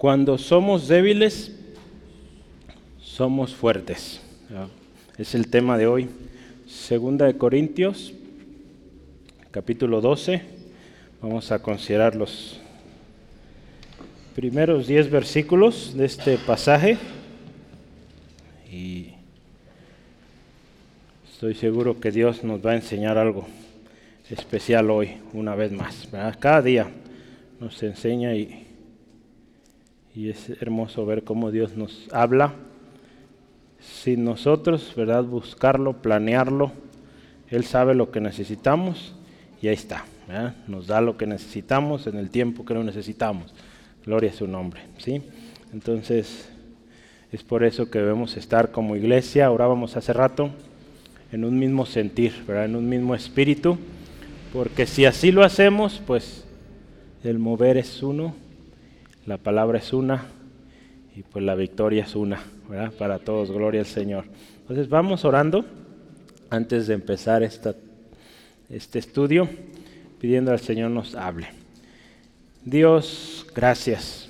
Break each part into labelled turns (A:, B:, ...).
A: Cuando somos débiles, somos fuertes. Es el tema de hoy. Segunda de Corintios, capítulo 12. Vamos a considerar los primeros 10 versículos de este pasaje. Y estoy seguro que Dios nos va a enseñar algo especial hoy, una vez más. Cada día nos enseña y y es hermoso ver cómo Dios nos habla sin nosotros, ¿verdad? Buscarlo, planearlo. Él sabe lo que necesitamos y ahí está. Nos da lo que necesitamos en el tiempo que lo necesitamos. Gloria a su nombre, ¿sí? Entonces, es por eso que debemos estar como iglesia, orábamos hace rato, en un mismo sentir, ¿verdad? En un mismo espíritu, porque si así lo hacemos, pues el mover es uno la palabra es una y pues la victoria es una, ¿verdad? Para todos, gloria al Señor. Entonces vamos orando antes de empezar este estudio, pidiendo al Señor nos hable. Dios, gracias.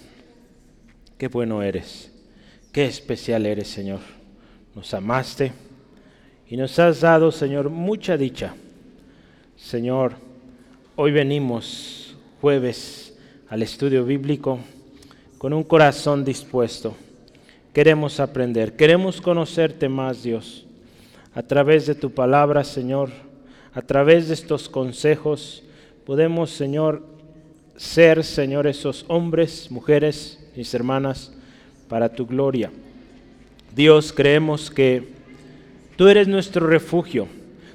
A: Qué bueno eres. Qué especial eres, Señor. Nos amaste y nos has dado, Señor, mucha dicha. Señor, hoy venimos jueves al estudio bíblico con un corazón dispuesto. Queremos aprender, queremos conocerte más, Dios, a través de tu palabra, Señor, a través de estos consejos, podemos, Señor, ser, Señor, esos hombres, mujeres, mis hermanas, para tu gloria. Dios, creemos que tú eres nuestro refugio,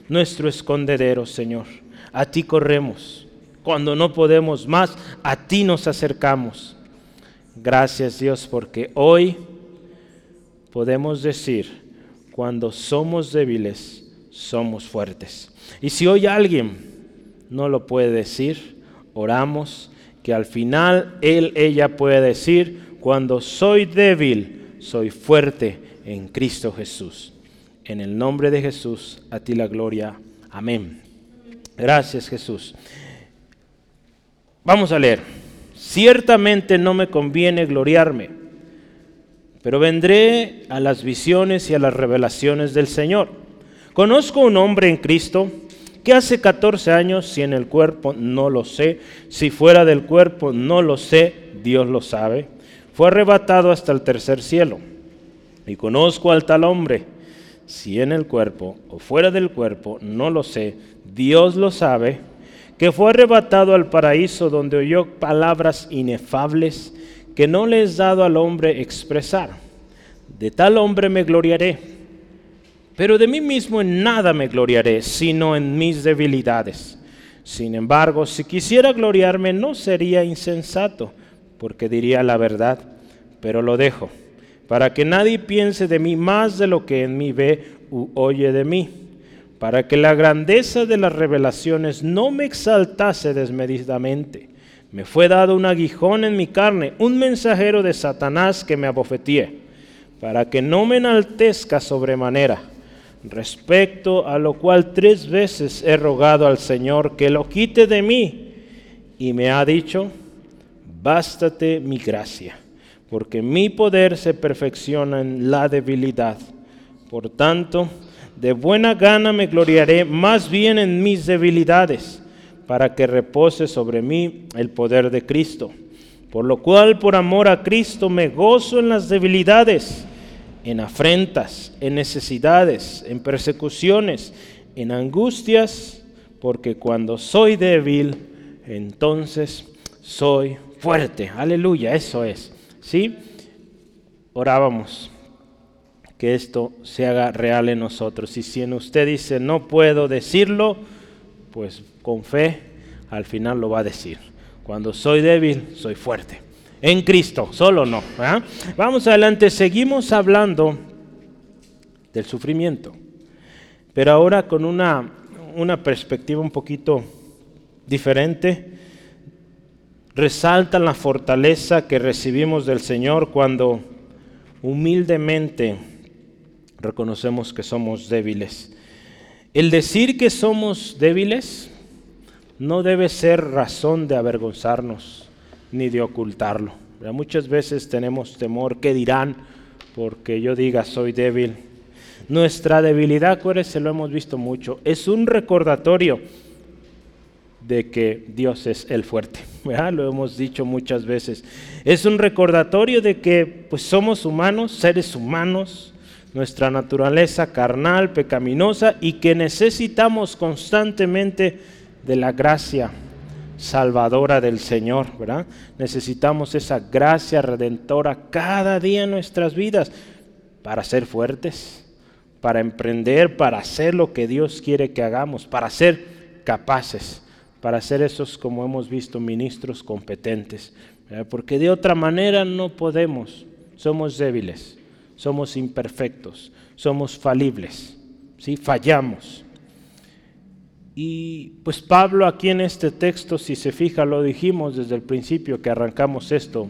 A: nuestro escondedero, Señor. A ti corremos. Cuando no podemos más, a ti nos acercamos. Gracias Dios porque hoy podemos decir, cuando somos débiles, somos fuertes. Y si hoy alguien no lo puede decir, oramos que al final él, ella puede decir, cuando soy débil, soy fuerte en Cristo Jesús. En el nombre de Jesús, a ti la gloria. Amén. Gracias Jesús. Vamos a leer. Ciertamente no me conviene gloriarme, pero vendré a las visiones y a las revelaciones del Señor. Conozco un hombre en Cristo que hace 14 años, si en el cuerpo no lo sé, si fuera del cuerpo no lo sé, Dios lo sabe, fue arrebatado hasta el tercer cielo. Y conozco al tal hombre, si en el cuerpo o fuera del cuerpo no lo sé, Dios lo sabe, que fue arrebatado al paraíso donde oyó palabras inefables que no le es dado al hombre expresar. De tal hombre me gloriaré, pero de mí mismo en nada me gloriaré, sino en mis debilidades. Sin embargo, si quisiera gloriarme no sería insensato, porque diría la verdad, pero lo dejo, para que nadie piense de mí más de lo que en mí ve u oye de mí para que la grandeza de las revelaciones no me exaltase desmedidamente. Me fue dado un aguijón en mi carne, un mensajero de Satanás que me abofetíe, para que no me enaltezca sobremanera. Respecto a lo cual tres veces he rogado al Señor que lo quite de mí, y me ha dicho, bástate mi gracia, porque mi poder se perfecciona en la debilidad. Por tanto, de buena gana me gloriaré más bien en mis debilidades, para que repose sobre mí el poder de Cristo. Por lo cual, por amor a Cristo, me gozo en las debilidades, en afrentas, en necesidades, en persecuciones, en angustias, porque cuando soy débil, entonces soy fuerte. Aleluya, eso es. ¿Sí? Orábamos que esto se haga real en nosotros. Y si en usted dice, no puedo decirlo, pues con fe al final lo va a decir. Cuando soy débil, soy fuerte. En Cristo, solo no. Vamos adelante, seguimos hablando del sufrimiento, pero ahora con una, una perspectiva un poquito diferente. Resalta la fortaleza que recibimos del Señor cuando humildemente reconocemos que somos débiles. El decir que somos débiles no debe ser razón de avergonzarnos ni de ocultarlo. Muchas veces tenemos temor, ¿qué dirán? Porque yo diga soy débil. Nuestra debilidad, se lo hemos visto mucho, es un recordatorio de que Dios es el fuerte. Lo hemos dicho muchas veces. Es un recordatorio de que pues, somos humanos, seres humanos, nuestra naturaleza carnal, pecaminosa y que necesitamos constantemente de la gracia salvadora del Señor, ¿verdad? Necesitamos esa gracia redentora cada día en nuestras vidas para ser fuertes, para emprender, para hacer lo que Dios quiere que hagamos, para ser capaces, para ser esos, como hemos visto, ministros competentes, porque de otra manera no podemos, somos débiles somos imperfectos, somos falibles, ¿sí? fallamos. Y pues Pablo aquí en este texto, si se fija, lo dijimos desde el principio que arrancamos esto,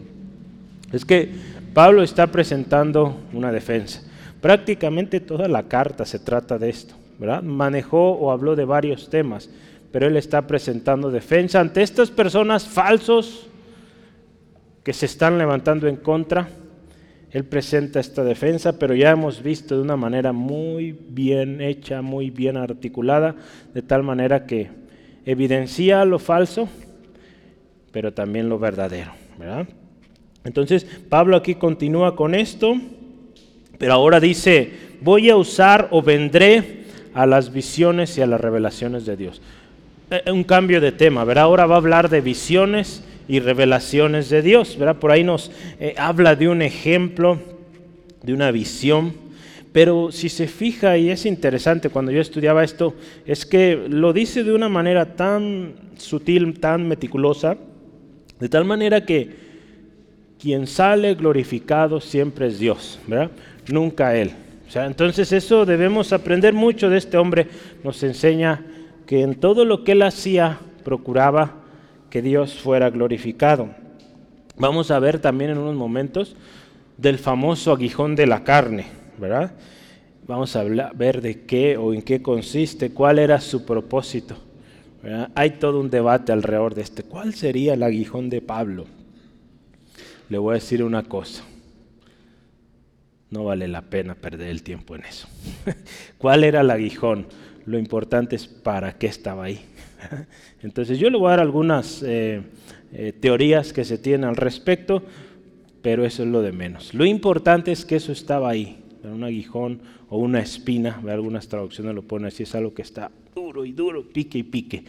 A: es que Pablo está presentando una defensa. Prácticamente toda la carta se trata de esto, ¿verdad? Manejó o habló de varios temas, pero él está presentando defensa ante estas personas falsos que se están levantando en contra él presenta esta defensa, pero ya hemos visto de una manera muy bien hecha, muy bien articulada, de tal manera que evidencia lo falso, pero también lo verdadero. Entonces, Pablo aquí continúa con esto, pero ahora dice, voy a usar o vendré a las visiones y a las revelaciones de Dios. Eh, un cambio de tema, ¿verdad? Ahora va a hablar de visiones y revelaciones de Dios. ¿verdad? Por ahí nos eh, habla de un ejemplo, de una visión. Pero si se fija, y es interesante cuando yo estudiaba esto, es que lo dice de una manera tan sutil, tan meticulosa, de tal manera que quien sale glorificado siempre es Dios, ¿verdad? Nunca Él. O sea, entonces eso debemos aprender mucho de este hombre. Nos enseña que en todo lo que él hacía procuraba que Dios fuera glorificado. Vamos a ver también en unos momentos del famoso aguijón de la carne, ¿verdad? Vamos a ver de qué o en qué consiste, cuál era su propósito. Hay todo un debate alrededor de este. ¿Cuál sería el aguijón de Pablo? Le voy a decir una cosa. No vale la pena perder el tiempo en eso. ¿Cuál era el aguijón? Lo importante es para qué estaba ahí. Entonces yo le voy a dar algunas eh, eh, teorías que se tienen al respecto, pero eso es lo de menos. Lo importante es que eso estaba ahí, un aguijón o una espina, algunas traducciones lo ponen así, es algo que está duro y duro, pique y pique,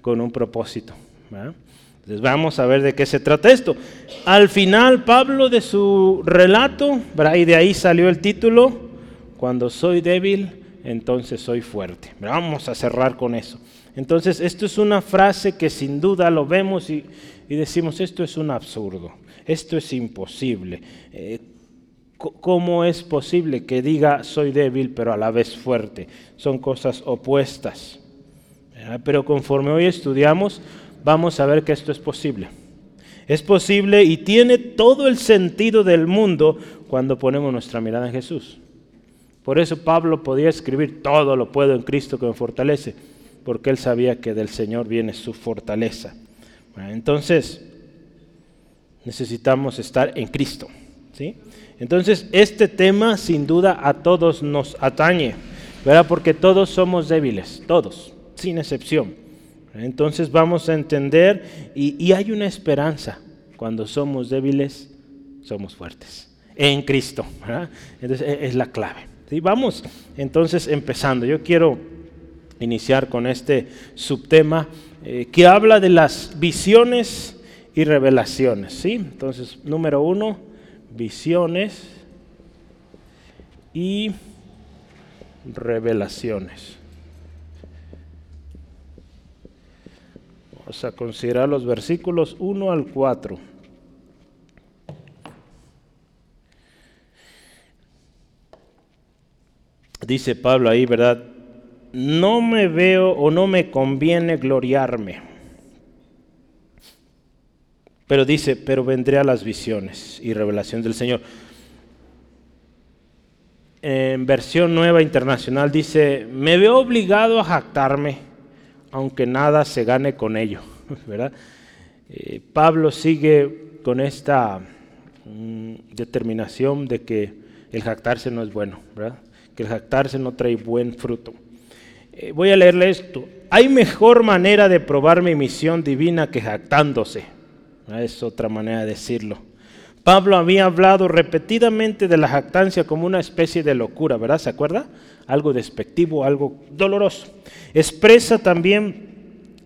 A: con un propósito. Entonces vamos a ver de qué se trata esto. Al final Pablo de su relato, y de ahí salió el título, cuando soy débil, entonces soy fuerte. Vamos a cerrar con eso. Entonces, esto es una frase que sin duda lo vemos y, decimos, esto es un absurdo, esto es imposible. Eh, ¿Cómo es posible que diga soy débil pero a la vez fuerte? Son cosas opuestas. Pero conforme hoy estudiamos, vamos a ver que esto es posible. Es posible y tiene todo el sentido del mundo cuando ponemos nuestra mirada en Jesús. Por eso Pablo podía escribir, todo lo puedo en Cristo que me fortalece porque él sabía que del Señor viene su fortaleza. entonces, necesitamos estar en Cristo. ¿sí? Entonces, este tema sin duda a todos nos atañe, ¿verdad? porque todos somos débiles, todos, sin excepción. Entonces vamos a entender y, hay una esperanza. Cuando somos débiles, somos fuertes. En Cristo. Entonces e, es la clave. ¿sí? Vamos entonces empezando. Yo quiero iniciar con este subtema eh, que habla de las visiones y revelaciones. ¿sí? Entonces, número uno, visiones y revelaciones. Vamos a considerar los versículos 1 al 4. Dice Pablo ahí, ¿verdad? No me veo o no me conviene gloriarme. Pero dice, pero vendré a las visiones y revelaciones del Señor. En versión nueva internacional dice, me veo obligado a jactarme, aunque nada se gane con ello. ¿verdad? Eh, Pablo sigue con esta mm, determinación de que el jactarse no es bueno, ¿verdad? que el jactarse no trae buen fruto. Eh, voy a leerle esto. Hay mejor manera de probar mi misión divina que jactándose. Es otra manera de decirlo. Pablo había hablado repetidamente de la jactancia como una especie de locura, ¿verdad? ¿Se acuerda? Algo despectivo, algo doloroso. Expresa también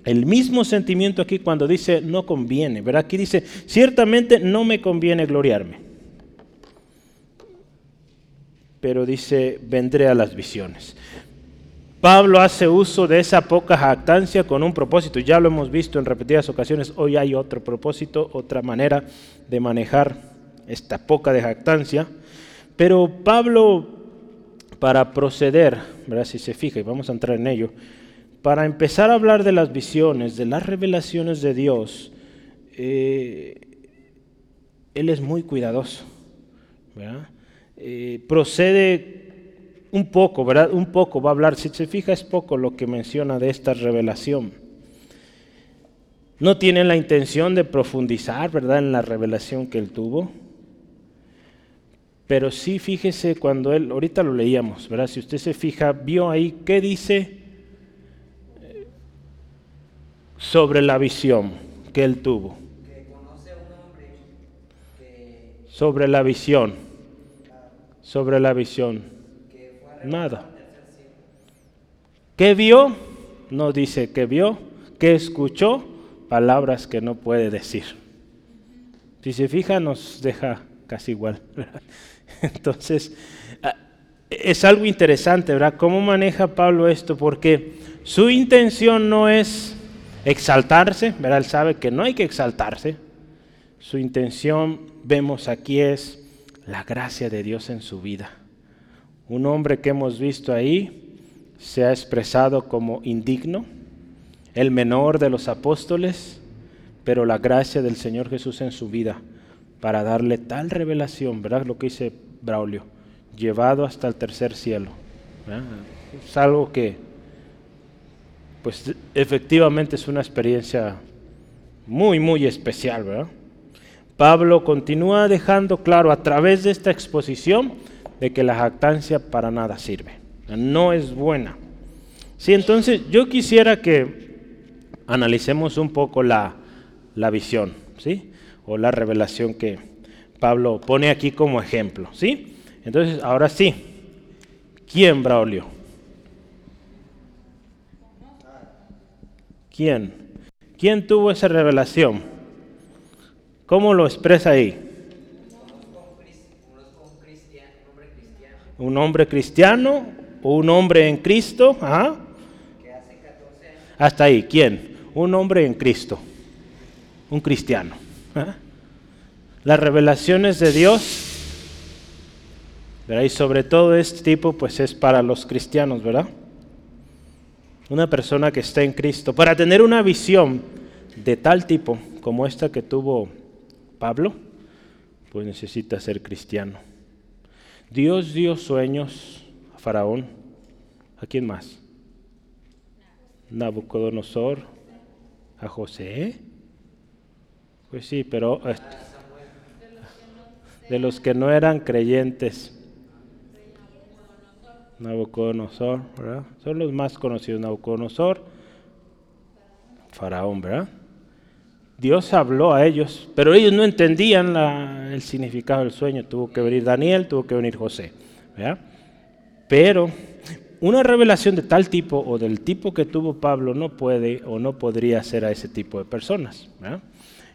A: el mismo sentimiento aquí cuando dice no conviene, ¿verdad? Aquí dice, ciertamente no me conviene gloriarme pero dice, vendré a las visiones. Pablo hace uso de esa poca jactancia con un propósito. Ya lo hemos visto en repetidas ocasiones. Hoy hay otro propósito, otra manera de manejar esta poca jactancia. Pero Pablo, para proceder, si se fija, y vamos a entrar en ello, para empezar a hablar de las visiones, de las revelaciones de Dios, eh, él es muy cuidadoso. ¿verdad? Eh, procede un poco, ¿verdad? Un poco va a hablar, si se fija es poco lo que menciona de esta revelación. No tiene la intención de profundizar, ¿verdad? En la revelación que él tuvo. Pero sí fíjese cuando él, ahorita lo leíamos, ¿verdad? Si usted se fija, vio ahí qué dice sobre la visión que él tuvo. Sobre la visión sobre la visión? Nada. ¿Qué vio? No dice que vio. ¿Qué escuchó? Palabras que no puede decir. Si se fija, nos deja casi igual. Entonces, ah, es algo interesante, ¿verdad? ¿Cómo maneja Pablo esto? Porque su intención no es exaltarse, ¿verdad? Él sabe que no hay que exaltarse. Su intención, vemos aquí, es la gracia de Dios en su vida. Un hombre que hemos visto ahí se ha expresado como indigno, el menor de los apóstoles, pero la gracia del Señor Jesús en su vida para darle tal revelación, ¿verdad? Lo que dice Braulio, llevado hasta el tercer cielo. Es algo que, pues efectivamente es una experiencia muy, muy especial, ¿verdad? Pablo continúa dejando claro a través de esta exposición de que la jactancia para nada sirve, no es buena. Sí, entonces yo quisiera que analicemos un poco la, la visión, ¿sí? O la revelación que Pablo pone aquí como ejemplo, ¿sí? Entonces, ahora sí, ¿quién, Braulio? ¿Quién? ¿Quién tuvo esa revelación? ¿Cómo lo expresa ahí? Un hombre cristiano o un hombre en Cristo. Hasta ahí, ¿quién? Un hombre en Cristo. Un cristiano. Las revelaciones de Dios, y sobre todo este tipo, pues es para los cristianos, ¿verdad? Una persona que está en Cristo. Para tener una visión de tal tipo como esta que tuvo Pablo, pues necesita ser cristiano. Dios dio sueños a Faraón. ¿A quién más? Nabucodonosor, a José. Pues sí, pero de los que no eran creyentes. Nabucodonosor, ¿verdad? Son los más conocidos. Nabucodonosor, Faraón, ¿verdad? Dios habló a ellos, pero ellos no entendían el significado del sueño. Tuvo que venir Daniel, tuvo que venir José. Pero una revelación de tal tipo o del tipo que tuvo Pablo no puede o no podría ser a ese tipo de personas.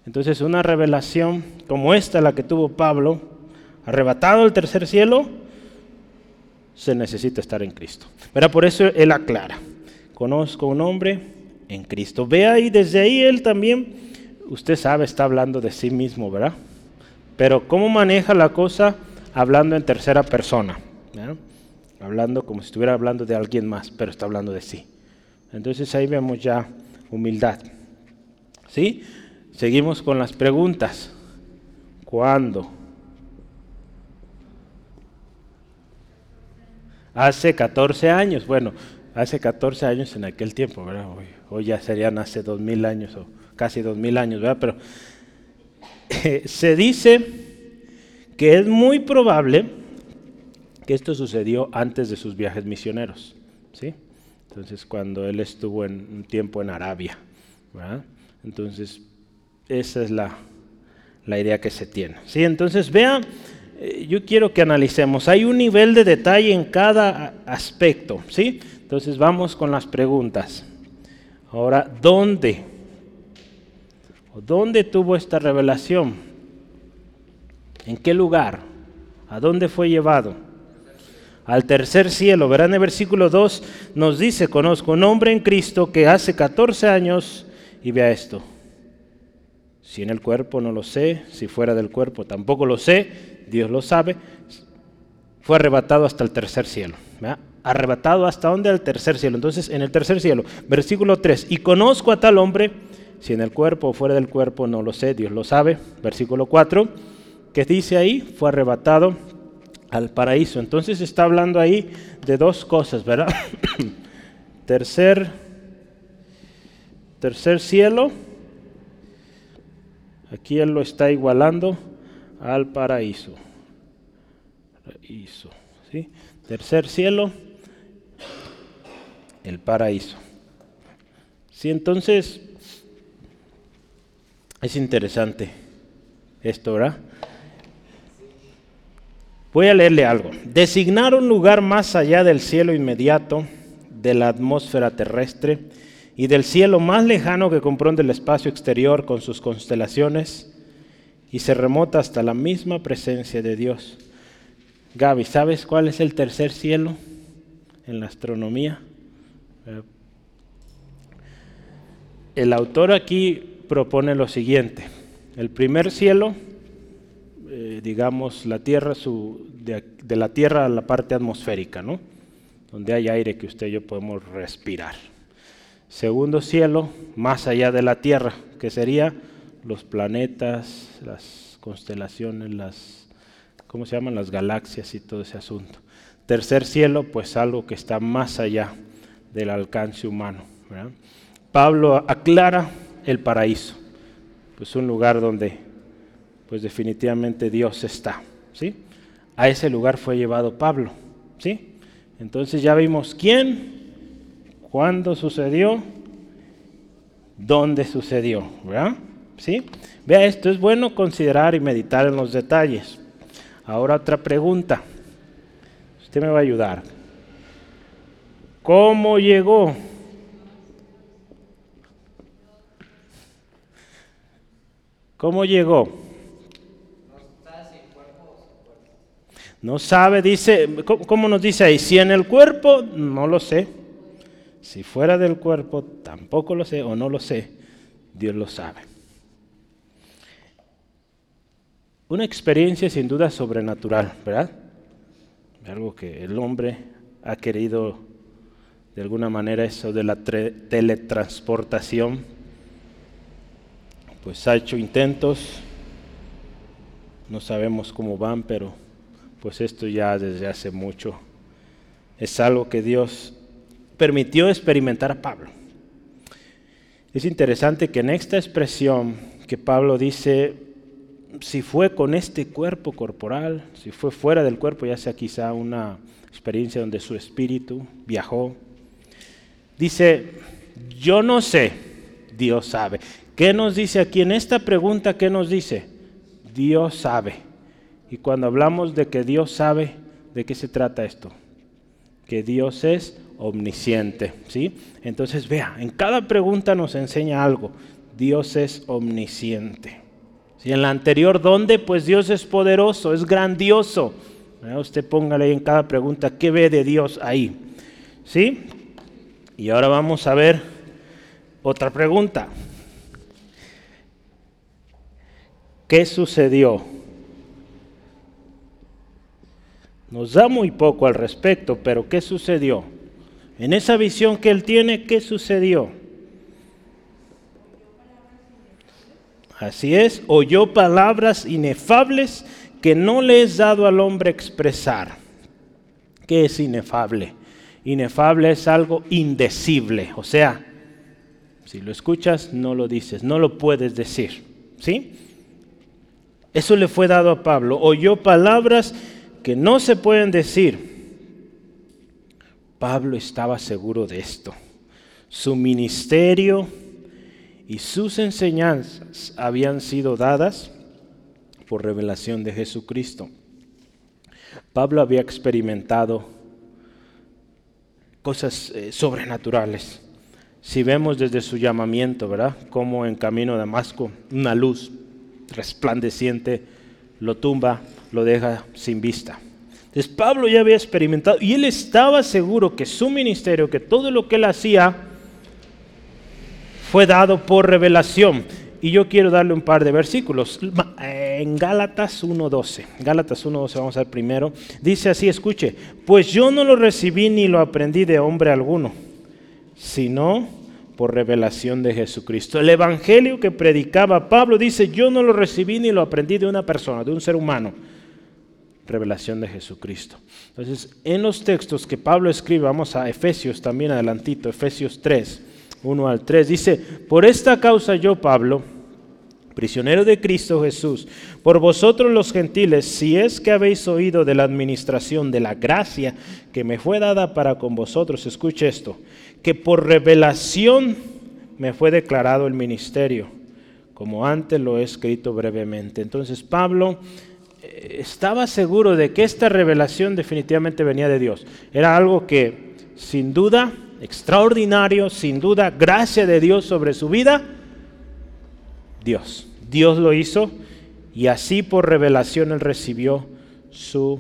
A: Entonces una revelación como esta, la que tuvo Pablo, arrebatado al tercer cielo, se necesita estar en Cristo. Por eso él aclara, conozco un hombre en Cristo. Ve ahí, desde ahí él también usted sabe, está hablando de sí mismo, ¿verdad? Pero ¿cómo maneja la cosa hablando en tercera persona? Hablando como si estuviera hablando de alguien más, pero está hablando de sí. Entonces ahí vemos ya humildad. ¿Sí? Seguimos con las preguntas. ¿Cuándo? Hace 14 años. Bueno, hace 14 años en aquel tiempo, ¿verdad? Hoy, hoy ya serían hace 2000 años o casi dos mil años, ¿verdad? Pero se dice que es muy probable que esto sucedió antes de sus viajes misioneros. ¿sí? Entonces, cuando él estuvo en un tiempo en Arabia. Entonces, esa es la, la, idea que se tiene. ¿sí? Entonces, vea, eh, yo quiero que analicemos. Hay un nivel de detalle en cada aspecto. ¿sí? Entonces, vamos con las preguntas. Ahora, ¿dónde? ¿Dónde tuvo esta revelación? ¿En qué lugar? ¿A dónde fue llevado? Al tercer cielo. Verán el versículo 2 nos dice, conozco un hombre en Cristo que hace 14 años, y vea esto, si en el cuerpo no lo sé, si fuera del cuerpo tampoco lo sé, Dios lo sabe, fue arrebatado hasta el tercer cielo. Arrebatado hasta dónde? Al tercer cielo. Entonces, en el tercer cielo, versículo 3, y conozco a tal hombre, si en el cuerpo o fuera del cuerpo, no lo sé, Dios lo sabe. Versículo 4, que dice ahí, fue arrebatado al paraíso. Entonces está hablando ahí de dos cosas, ¿verdad? tercer, tercer cielo, aquí él lo está igualando al paraíso. paraíso. Tercer cielo, el paraíso. Sí, entonces es interesante esto, ¿verdad? Voy a leerle algo. Designar un lugar más allá del cielo inmediato, de la atmósfera terrestre y del cielo más lejano que comprende el espacio exterior con sus constelaciones y se remota hasta la misma presencia de Dios. Gaby, ¿sabes cuál es el tercer cielo en la astronomía? El autor aquí propone lo siguiente. El primer cielo, eh, digamos, la tierra, su, de, la tierra a la parte atmosférica, ¿no? donde hay aire que usted y yo podemos respirar. Segundo cielo, más allá de la tierra, que sería los planetas, las constelaciones, las, ¿cómo se llaman? Las galaxias y todo ese asunto. Tercer cielo, pues algo que está más allá del alcance humano. Pablo aclara el paraíso, pues un lugar donde pues definitivamente Dios está, ¿sí? A ese lugar fue llevado Pablo, ¿sí? Entonces ya vimos quién, cuándo sucedió, dónde sucedió, ¿verdad? ¿Sí? Vea, esto es bueno considerar y meditar en los detalles. Ahora otra pregunta. Usted me va a ayudar. ¿Cómo llegó? ¿Cómo llegó? No sabe, dice, ¿cómo nos dice ahí? Si en el cuerpo, no lo sé. Si fuera del cuerpo, tampoco lo sé o no lo sé. Dios lo sabe. Una experiencia sin duda sobrenatural, ¿verdad? Algo que el hombre ha querido, de alguna manera, eso de la teletransportación pues ha hecho intentos, no sabemos cómo van, pero pues esto ya desde hace mucho es algo que Dios permitió experimentar a Pablo. Es interesante que en esta expresión que Pablo dice, si fue con este cuerpo corporal, si fue fuera del cuerpo, ya sea quizá una experiencia donde su espíritu viajó, dice, yo no sé, Dios sabe. ¿Qué nos dice aquí en esta pregunta? ¿Qué nos dice? Dios sabe. Y cuando hablamos de que Dios sabe, ¿de qué se trata esto? Que Dios es omnisciente, ¿sí? Entonces, vea, en cada pregunta nos enseña algo. Dios es omnisciente. Si en la anterior, ¿dónde? Pues Dios es poderoso, es grandioso. Usted póngale ahí en cada pregunta, ¿qué ve de Dios ahí? ¿Sí? Y ahora vamos a ver otra pregunta. ¿Qué sucedió? Nos da muy poco al respecto, pero ¿qué sucedió? En esa visión que él tiene, ¿qué sucedió? Así es, oyó palabras inefables que no le es dado al hombre expresar. ¿Qué es inefable? Inefable es algo indecible, o sea, si lo escuchas, no lo dices, no lo puedes decir. ¿Sí? Eso le fue dado a Pablo. Oyó palabras que no se pueden decir. Pablo estaba seguro de esto. Su ministerio y sus enseñanzas habían sido dadas por revelación de Jesucristo. Pablo había experimentado cosas eh, sobrenaturales. Si vemos desde su llamamiento, ¿verdad? Como en camino a Damasco, una luz resplandeciente lo tumba, lo deja sin vista. Entonces Pablo ya había experimentado y él estaba seguro que su ministerio, que todo lo que él hacía, fue dado por revelación. Y yo quiero darle un par de versículos. En Gálatas 1.12, Gálatas 1.12 vamos al primero, dice así, escuche, pues yo no lo recibí ni lo aprendí de hombre alguno, sino por revelación de Jesucristo. El evangelio que predicaba Pablo dice, yo no lo recibí ni lo aprendí de una persona, de un ser humano. Revelación de Jesucristo. Entonces, en los textos que Pablo escribe, vamos a Efesios también adelantito, Efesios 3, 1 al 3, dice, por esta causa yo, Pablo, prisionero de Cristo Jesús, por vosotros los gentiles, si es que habéis oído de la administración de la gracia que me fue dada para con vosotros, escuche esto, que por revelación me fue declarado el ministerio, como antes lo he escrito brevemente. Entonces Pablo eh, estaba seguro de que esta revelación definitivamente venía de Dios. Era algo que sin duda, extraordinario, sin duda, gracia de Dios sobre su vida, Dios. Dios lo hizo y así por revelación él recibió su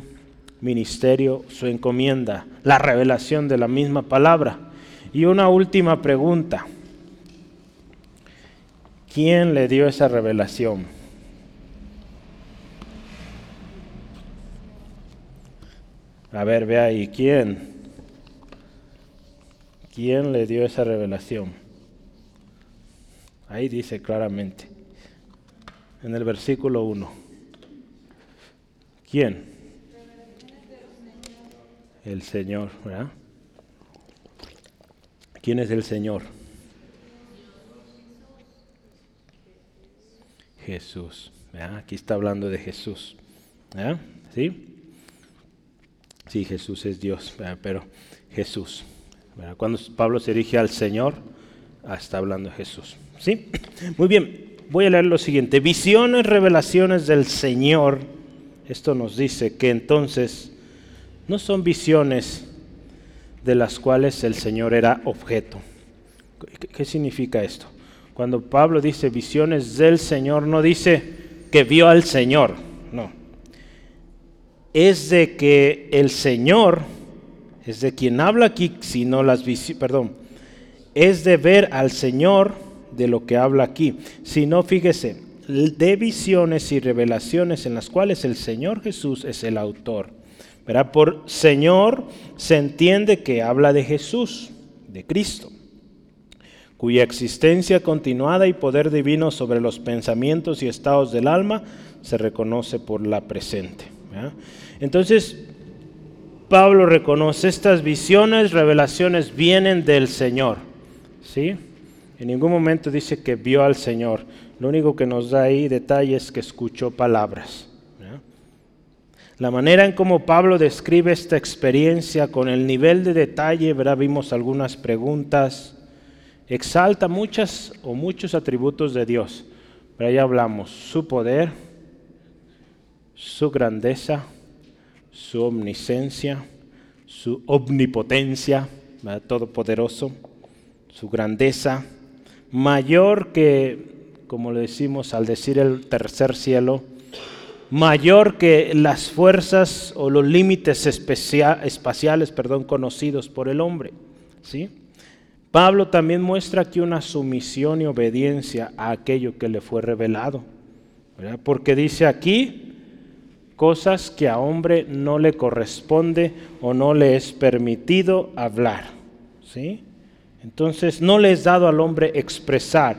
A: ministerio, su encomienda, la revelación de la misma palabra. Y una última pregunta. ¿Quién le dio esa revelación? A ver, vea ahí, ¿quién? ¿Quién le dio esa revelación? Ahí dice claramente, en el versículo 1. ¿Quién? El Señor, ¿verdad? ¿Quién es el Señor? Jesús. Aquí está hablando de Jesús. ¿Sí? Sí, Jesús es Dios, pero Jesús. Cuando Pablo se dirige al Señor, ah, está hablando de Jesús. ¿Sí? Muy bien, voy a leer lo siguiente. Visiones, revelaciones del Señor. Esto nos dice que entonces no son visiones de las cuales el Señor era objeto. ¿Qué, significa esto? Cuando Pablo dice visiones del Señor, no dice que vio al Señor, no. Es de que el Señor, es de quien habla aquí, sino las visiones, perdón, es de ver al Señor de lo que habla aquí. Si no, fíjese, de visiones y revelaciones en las cuales el Señor Jesús es el autor. Por Señor se entiende que habla de Jesús, de Cristo, cuya existencia continuada y poder divino sobre los pensamientos y estados del alma se reconoce por la presente. Entonces, Pablo reconoce estas visiones, revelaciones vienen del Señor. ¿sí? En ningún momento dice que vio al Señor. Lo único que nos da ahí detalle es que escuchó palabras. La manera en cómo Pablo describe esta experiencia con el nivel de detalle, ¿verdad? vimos algunas preguntas, exalta muchas o muchos atributos de Dios. Pero ahí hablamos su poder, su grandeza, su omniscencia, su omnipotencia, todopoderoso, su grandeza, mayor que, como le decimos al decir el tercer cielo, mayor que las fuerzas o los límites espaciales perdón, conocidos por el hombre. ¿sí? Pablo también muestra aquí una sumisión y obediencia a aquello que le fue revelado. Porque dice aquí cosas que a hombre no le corresponde o no le es permitido hablar. ¿sí? Entonces no le es dado al hombre expresar.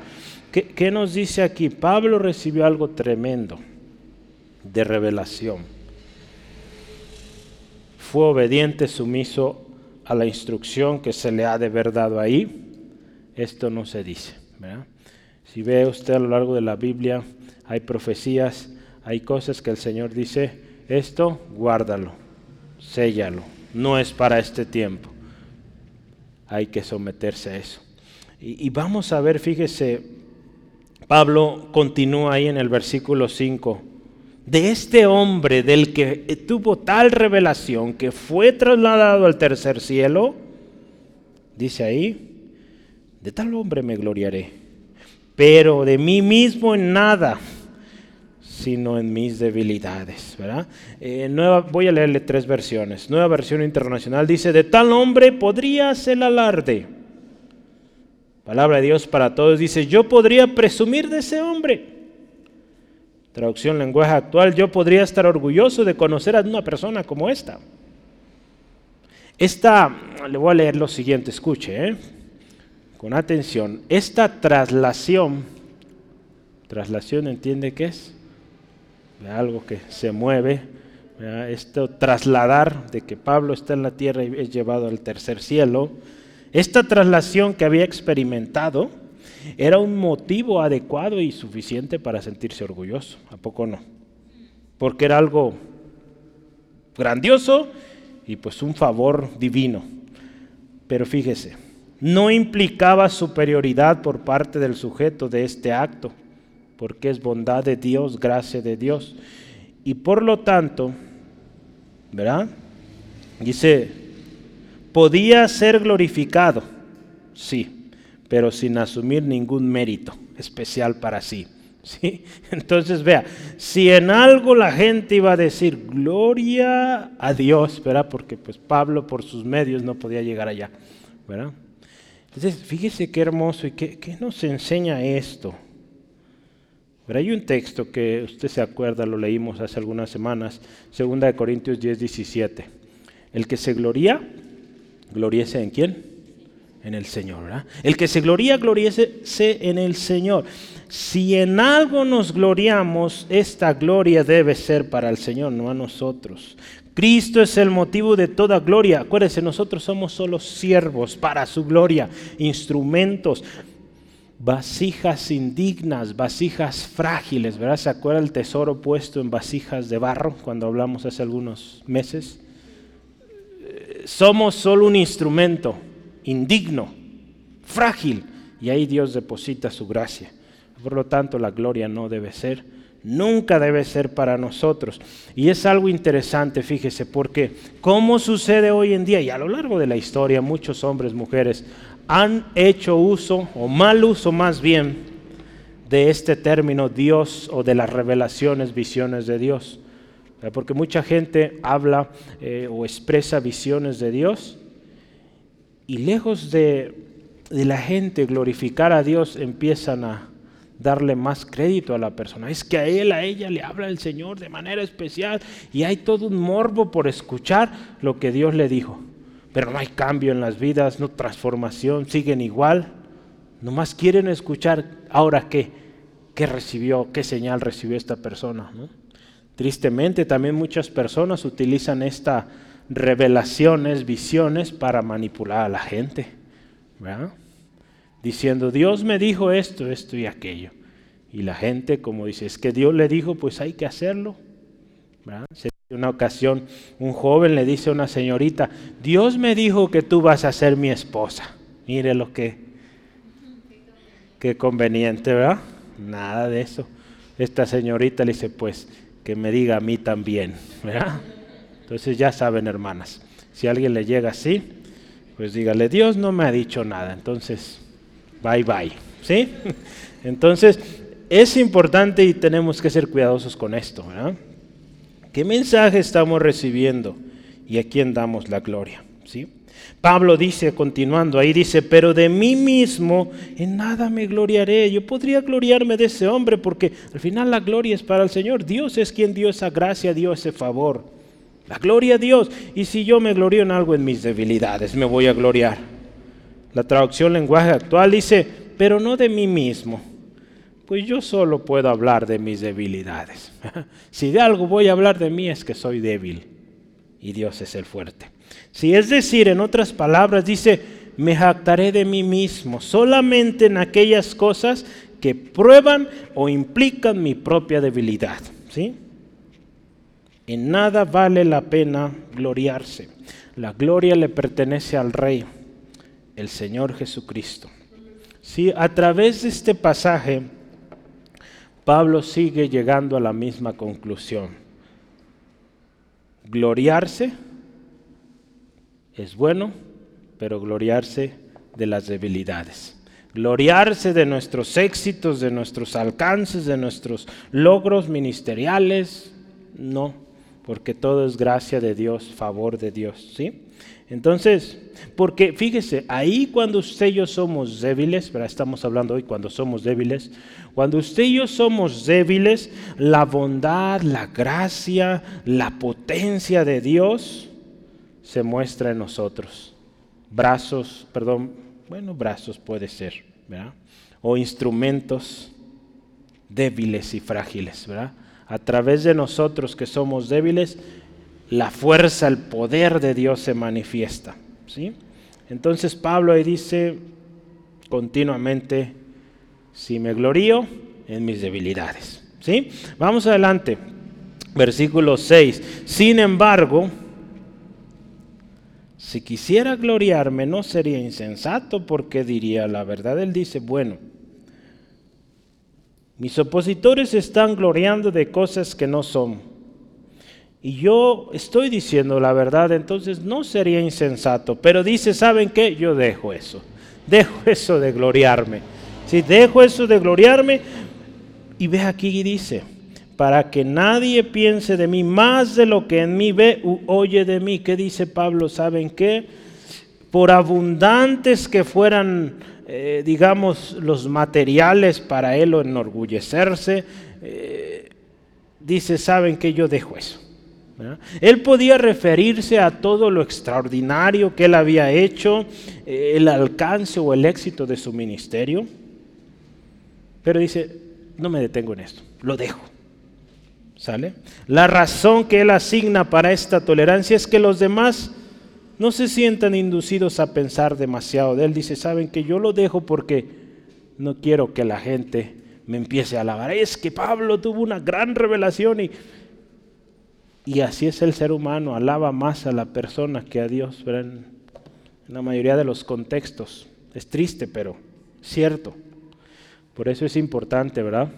A: ¿Qué nos dice aquí? Pablo recibió algo tremendo de revelación. Fue obediente, sumiso a la instrucción que se le ha de haber dado ahí. Esto no se dice. Si ve usted a lo largo de la Biblia, hay profecías hay cosas que el Señor dice, esto guárdalo, séllalo, no es para este tiempo. Hay que someterse a eso. Y, vamos a ver, fíjese, Pablo continúa ahí en el versículo 5 de este hombre del que tuvo tal revelación que fue trasladado al tercer cielo, dice ahí, de tal hombre me gloriaré, pero de mí mismo en nada, sino en mis debilidades. ¿verdad? Eh, voy a leerle tres versiones. Nueva versión internacional dice, de tal hombre podría ser alarde. Palabra de Dios para todos dice, yo podría presumir de ese hombre. Traducción lenguaje actual, yo podría estar orgulloso de conocer a una persona como esta. Esta, le voy a leer lo siguiente, escuche, ¿eh? con atención. Esta traslación, traslación entiende qué es? Algo que se mueve, esto trasladar de que Pablo está en la tierra y es llevado al tercer cielo. Esta traslación que había experimentado, era un motivo adecuado y suficiente para sentirse orgulloso, ¿a poco no? Porque era algo grandioso y pues un favor divino. Pero fíjese, no implicaba superioridad por parte del sujeto de este acto, porque es bondad de Dios, gracia de Dios. Y por lo tanto, ¿verdad? Dice, podía ser glorificado, sí, pero sin asumir ningún mérito especial para sí. ¿sí? Entonces, vea, si en algo la gente iba a decir gloria a Dios, ¿verdad? Porque pues Pablo por sus medios no podía llegar allá, ¿verdad? Entonces, fíjese qué hermoso y qué, qué nos enseña esto. Pero hay un texto que usted se acuerda, lo leímos hace algunas semanas, 2 Corintios 10, 17. El que se gloría, gloríese en quién? en el Señor. El que se gloría, gloríese en el Señor. Si en algo nos gloriamos, esta gloria debe ser para el Señor, no a nosotros. Cristo es el motivo de toda gloria. Acuérdense, nosotros somos solo siervos para su gloria, instrumentos, vasijas indignas, vasijas frágiles, ¿verdad? ¿Se acuerda el tesoro puesto en vasijas de barro cuando hablamos hace algunos meses? Eh, somos solo un instrumento indigno, frágil, y ahí Dios deposita su gracia. Por lo tanto, la gloria no debe ser, nunca debe ser para nosotros. Y es algo interesante, fíjese, porque como sucede hoy en día y a lo largo de la historia, muchos hombres, mujeres han hecho uso, o mal uso más bien, de este término Dios o de las revelaciones, visiones de Dios. Porque mucha gente habla eh, o expresa visiones de Dios y lejos de, la gente glorificar a Dios, empiezan a darle más crédito a la persona. Es que a él, a ella le habla el Señor de manera especial y hay todo un morbo por escuchar lo que Dios le dijo. Pero no hay cambio en las vidas, no transformación, siguen igual. Nomás quieren escuchar ahora qué, qué recibió, qué señal recibió esta persona. Tristemente también muchas personas utilizan esta revelaciones, visiones para manipular a la gente. Diciendo, Dios me dijo esto, esto y aquello. Y la gente, como dice, es que Dios le dijo, pues hay que hacerlo. En una ocasión, un joven le dice a una señorita, Dios me dijo que tú vas a ser mi esposa. Mire lo que, qué conveniente, ¿verdad? Nada de eso. Esta señorita le dice, pues que me diga a mí también, ¿verdad? Entonces ya saben, hermanas, si alguien le llega así, pues dígale, Dios no me ha dicho nada, entonces, bye bye, ¿sí? Entonces, es importante y tenemos que ser cuidadosos con esto, ¿verdad? ¿Qué mensaje estamos recibiendo y a quién damos la gloria? ¿Sí? Pablo dice, continuando ahí, dice, pero de mí mismo en nada me gloriaré. Yo podría gloriarme de ese hombre porque al final la gloria es para el Señor. Dios es quien dio esa gracia, dio ese favor. La gloria a Dios. Y si yo me glorio en algo en mis debilidades, me voy a gloriar. La traducción lenguaje actual dice, pero no de mí mismo. Pues yo solo puedo hablar de mis debilidades. si de algo voy a hablar de mí es que soy débil y Dios es el fuerte. Si es decir, en otras palabras, dice, me jactaré de mí mismo solamente en aquellas cosas que prueban o implican mi propia debilidad. ¿Sí? En nada vale la pena gloriarse. La gloria le pertenece al Rey, el Señor Jesucristo. Sí, a través de este pasaje, Pablo sigue llegando a la misma conclusión. Gloriarse es bueno, pero gloriarse de las debilidades. Gloriarse de nuestros éxitos, de nuestros alcances, de nuestros logros ministeriales, no, porque todo es gracia de Dios, favor de Dios, ¿sí? Entonces, porque fíjese, ahí cuando usted y yo somos débiles, estamos hablando hoy cuando somos débiles, cuando usted y yo somos débiles, la bondad, la gracia, la potencia de Dios se muestra en nosotros. Brazos, perdón, bueno, brazos puede ser, ¿verdad? O instrumentos débiles y frágiles, ¿verdad? A través de nosotros que somos débiles, la fuerza, el poder de Dios se manifiesta. ¿sí? Entonces Pablo ahí dice continuamente, si me glorío en mis debilidades. ¿sí? Vamos adelante, versículo 6. Sin embargo, si quisiera gloriarme no sería insensato porque diría la verdad. Él dice, bueno, mis opositores están gloriando de cosas que no son y yo estoy diciendo la verdad, entonces no sería insensato. Pero dice, ¿saben qué? Yo dejo eso. Dejo eso de gloriarme. Si dejo eso de gloriarme, y ve aquí y dice, para que nadie piense de mí más de lo que en mí ve u oye de mí. ¿Qué dice Pablo? ¿Saben qué? Por abundantes que fueran, eh, digamos, los materiales para él o enorgullecerse, eh, dice, ¿saben qué? Yo dejo eso. Él podía referirse a todo lo extraordinario que él había hecho, eh, el alcance o el éxito de su ministerio, pero dice, no me detengo en esto, lo dejo. ¿Sale? La razón que él asigna para esta tolerancia es que los demás no se sientan inducidos a pensar demasiado de él. Dice, saben que yo lo dejo porque no quiero que la gente me empiece a alabar. Es que Pablo tuvo una gran revelación y y así es el ser humano, alaba más a la persona que a Dios, En, la mayoría de los contextos. Es triste, pero cierto. Por eso es importante, ¿verdad?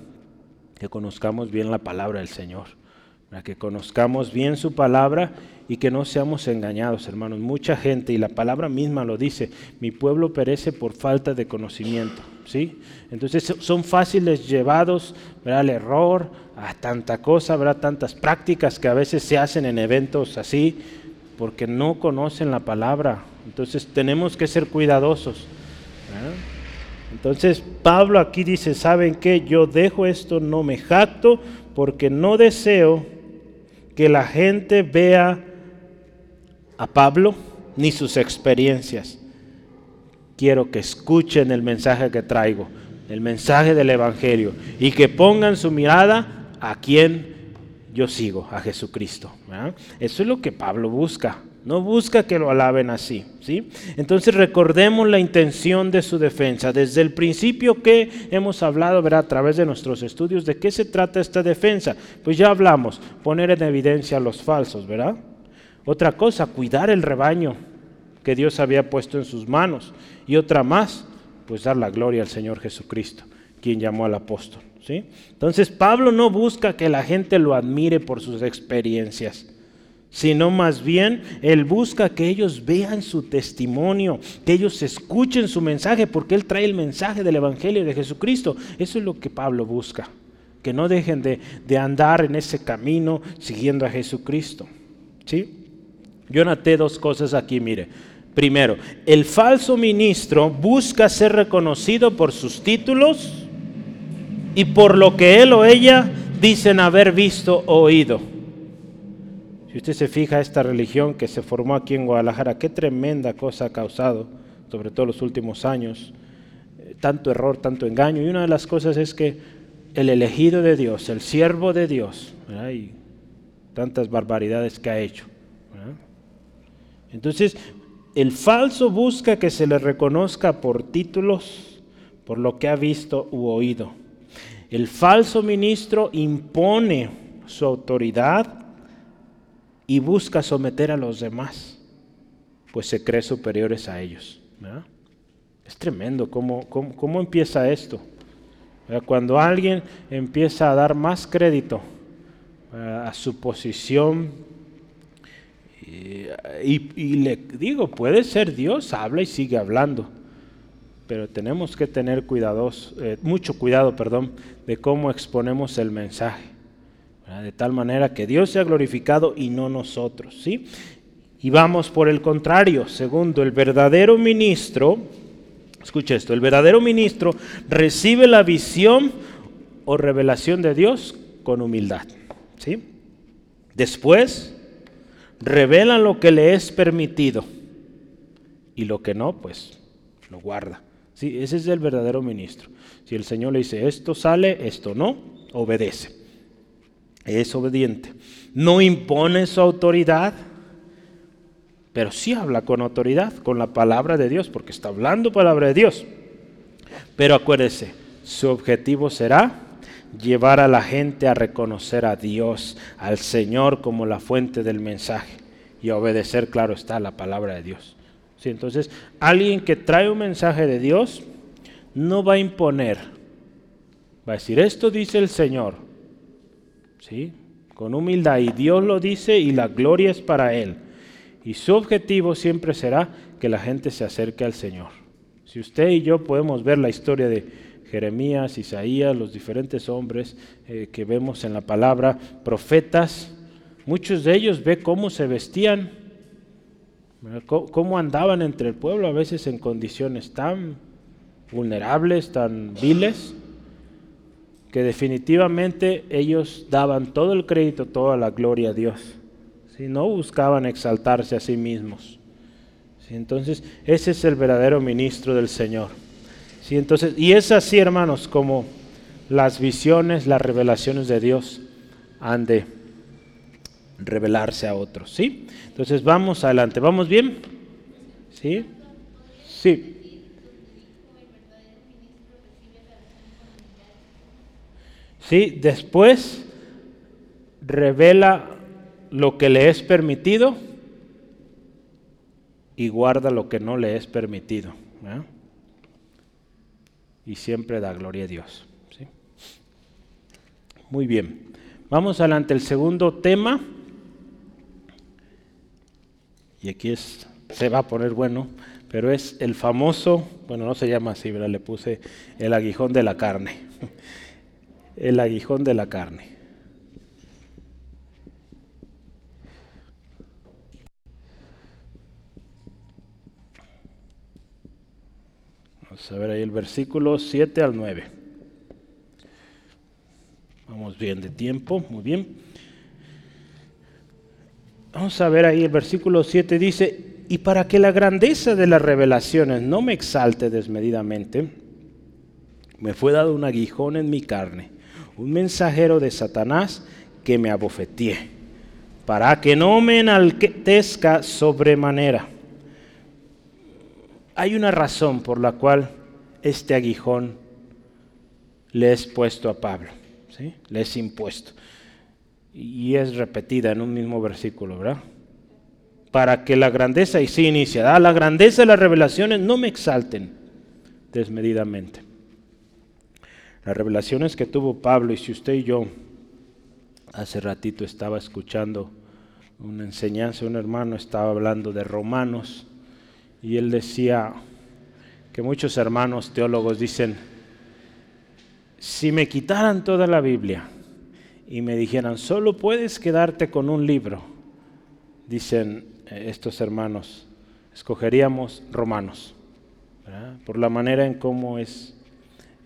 A: Que conozcamos bien la palabra del Señor, para que conozcamos bien su palabra y que no seamos engañados, hermanos. Mucha gente, y la palabra misma lo dice, mi pueblo perece por falta de conocimiento. ¿sí? Entonces son fáciles llevados al error, a tanta cosa, habrá tantas prácticas que a veces se hacen en eventos así, porque no conocen la palabra. Entonces tenemos que ser cuidadosos. Entonces Pablo aquí dice, ¿saben qué? Yo dejo esto, no me jacto, porque no deseo que la gente vea a Pablo ni sus experiencias. Quiero que escuchen el mensaje que traigo, el mensaje del Evangelio, y que pongan su mirada a quien yo sigo, a Jesucristo. Eso es lo que Pablo busca. No busca que lo alaben así, ¿sí? Entonces recordemos la intención de su defensa. Desde el principio que hemos hablado, ¿verdad? A través de nuestros estudios, ¿de qué se trata esta defensa? Pues ya hablamos, poner en evidencia a los falsos, ¿verdad? Otra cosa, cuidar el rebaño que Dios había puesto en sus manos. Y otra más, pues dar la gloria al Señor Jesucristo, quien llamó al apóstol. ¿sí? Entonces Pablo no busca que la gente lo admire por sus experiencias, sino más bien él busca que ellos vean su testimonio, que ellos escuchen su mensaje, porque él trae el mensaje del Evangelio de Jesucristo. Eso es lo que Pablo busca, que no dejen de, de andar en ese camino siguiendo a Jesucristo. ¿sí? Yo noté dos cosas aquí, mire. Primero, el falso ministro busca ser reconocido por sus títulos y por lo que él o ella dicen haber visto o oído. Si usted se fija, esta religión que se formó aquí en Guadalajara, qué tremenda cosa ha causado, sobre todo los últimos años, eh, tanto error, tanto engaño. Y una de las cosas es que el elegido de Dios, el siervo de Dios, y tantas barbaridades que ha hecho. Entonces, el falso busca que se le reconozca por títulos, por lo que ha visto u oído. El falso ministro impone su autoridad y busca someter a los demás, pues se cree superiores a ellos. Es tremendo cómo, cómo, empieza esto. Cuando alguien empieza a dar más crédito a su posición, y, le digo, puede ser Dios, habla y sigue hablando, pero tenemos que tener cuidados, eh, mucho cuidado, perdón, de cómo exponemos el mensaje, de tal manera que Dios sea glorificado y no nosotros, ¿sí? Y vamos por el contrario, segundo, el verdadero ministro, escucha esto, el verdadero ministro recibe la visión o revelación de Dios con humildad, ¿sí? Después revelan lo que le es permitido y lo que no, pues lo guarda. Sí, ese es el verdadero ministro. Si el Señor le dice esto sale, esto no, obedece. Es obediente. No impone su autoridad, pero sí habla con autoridad, con la palabra de Dios, porque está hablando palabra de Dios. Pero acuérdese, su objetivo será llevar a la gente a reconocer a Dios, al Señor como la fuente del mensaje y obedecer, claro está, la palabra de Dios. ¿Sí? Entonces, alguien que trae un mensaje de Dios no va a imponer, va a decir, esto dice el Señor, con humildad, y Dios lo dice y la gloria es para Él. Y su objetivo siempre será que la gente se acerque al Señor. Si usted y yo podemos ver la historia de Jeremías, Isaías, los diferentes hombres eh, que vemos en la palabra, profetas, muchos de ellos ve cómo se vestían, cómo andaban entre el pueblo, a veces en condiciones tan vulnerables, tan viles, que definitivamente ellos daban todo el crédito, toda la gloria a Dios. Si no buscaban exaltarse a sí mismos. Entonces, ese es el verdadero ministro del Señor. Entonces, y es así, hermanos, como las visiones, las revelaciones de Dios han de revelarse a otros. ¿sí? Entonces, vamos adelante. ¿Vamos bien? ¿Sí? Sí. Sí, después revela lo que le es permitido y guarda lo que no le es permitido y siempre da gloria a Dios. Muy bien. Vamos adelante. El segundo tema, y aquí es, se va a poner bueno, pero es el famoso, bueno, no se llama así, ¿verdad? Le puse el aguijón de la carne. El aguijón de la carne. a ver ahí el versículo 7 al 9. Vamos bien de tiempo, muy bien. Vamos a ver ahí el versículo 7 dice, y para que la grandeza de las revelaciones no me exalte desmedidamente, me fue dado un aguijón en mi carne, un mensajero de Satanás que me abofeteé, para que no me enaltezca sobremanera. Hay una razón por la cual este aguijón le es puesto a Pablo, ¿sí? le es impuesto. Y es repetida en un mismo versículo, ¿verdad? Para que la grandeza, y sí inicia, la grandeza de las revelaciones no me exalten desmedidamente. Las revelaciones que tuvo Pablo, y si usted y yo hace ratito estaba escuchando una enseñanza, un hermano estaba hablando de Romanos, y él decía, que muchos hermanos teólogos dicen, si me quitaran toda la Biblia y me dijeran, solo puedes quedarte con un libro, dicen eh, estos hermanos, escogeríamos Romanos, por la manera en cómo es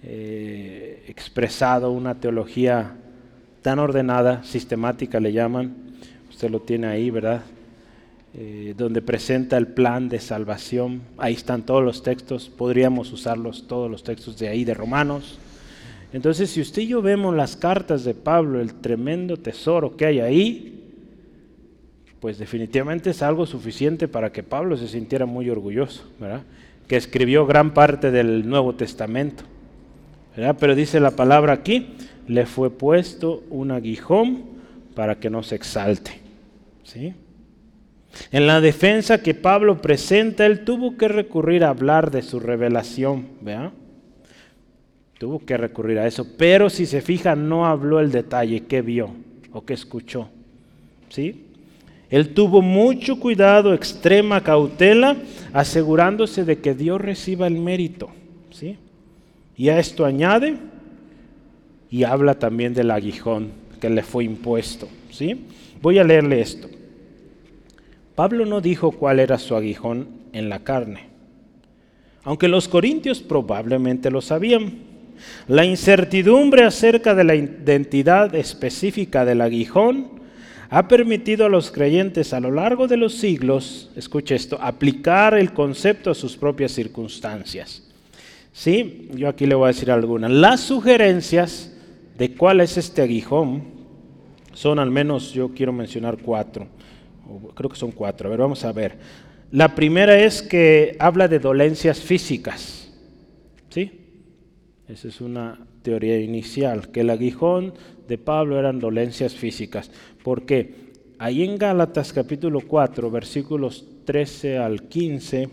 A: eh, expresado una teología tan ordenada, sistemática le llaman, usted lo tiene ahí, ¿verdad? Eh, donde presenta el plan de salvación. Ahí están todos los textos, podríamos usarlos, todos los textos de ahí, de Romanos. Entonces, si usted y yo vemos las cartas de Pablo, el tremendo tesoro que hay ahí, pues definitivamente es algo suficiente para que Pablo se sintiera muy orgulloso, ¿verdad? Que escribió gran parte del Nuevo Testamento, ¿verdad? Pero dice la palabra aquí, le fue puesto un aguijón para que no se exalte. ¿sí? En la defensa que Pablo presenta, él tuvo que recurrir a hablar de su revelación, ¿vea? Tuvo que recurrir a eso, pero si se fija, no habló el detalle, qué vio o qué escuchó. ¿Sí? Él tuvo mucho cuidado, extrema cautela, asegurándose de que Dios reciba el mérito. ¿sí? Y a esto añade y habla también del aguijón que le fue impuesto. ¿sí? Voy a leerle esto. Pablo no dijo cuál era su aguijón en la carne, aunque los corintios probablemente lo sabían. La incertidumbre acerca de la identidad específica del aguijón ha permitido a los creyentes a lo largo de los siglos, escuche esto, aplicar el concepto a sus propias circunstancias. Sí, yo aquí le voy a decir algunas. Las sugerencias de cuál es este aguijón son al menos, yo quiero mencionar cuatro creo que son cuatro. A ver, vamos a ver. La primera es que habla de dolencias físicas. ¿Sí? Esa es una teoría inicial, que el aguijón de Pablo eran dolencias físicas. ¿Por qué? Ahí en Gálatas capítulo 4, versículos 13 al 15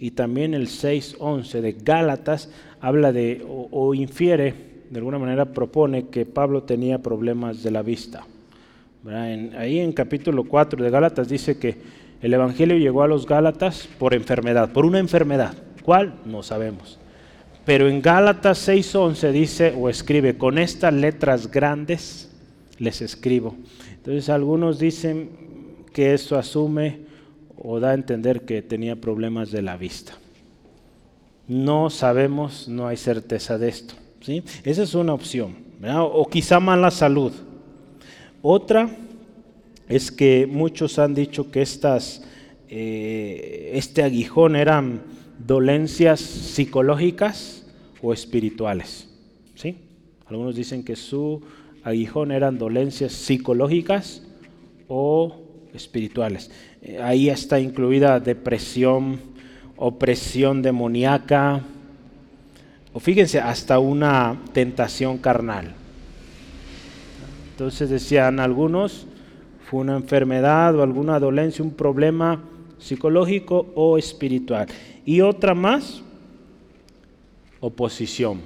A: y también el 6, 11 de Gálatas habla de o infiere, de alguna manera propone que Pablo tenía problemas de la vista ahí en capítulo 4 de Gálatas dice que el Evangelio llegó a los Gálatas por enfermedad, por una enfermedad. ¿Cuál? No sabemos. Pero en Gálatas 6.11 dice o escribe, con estas letras grandes les escribo. Entonces algunos dicen que eso asume o da a entender que tenía problemas de la vista. No sabemos, no hay certeza de esto. ¿sí? Esa es una opción. O quizá mala salud. Otra es que muchos han dicho que estas, eh, este aguijón eran dolencias psicológicas o espirituales. ¿sí? Algunos dicen que su aguijón eran dolencias psicológicas o espirituales. Eh, ahí está incluida depresión, opresión demoníaca, o fíjense, hasta una tentación carnal. Entonces decían algunos, fue una enfermedad o alguna dolencia, un problema psicológico o espiritual. Y otra más, oposición.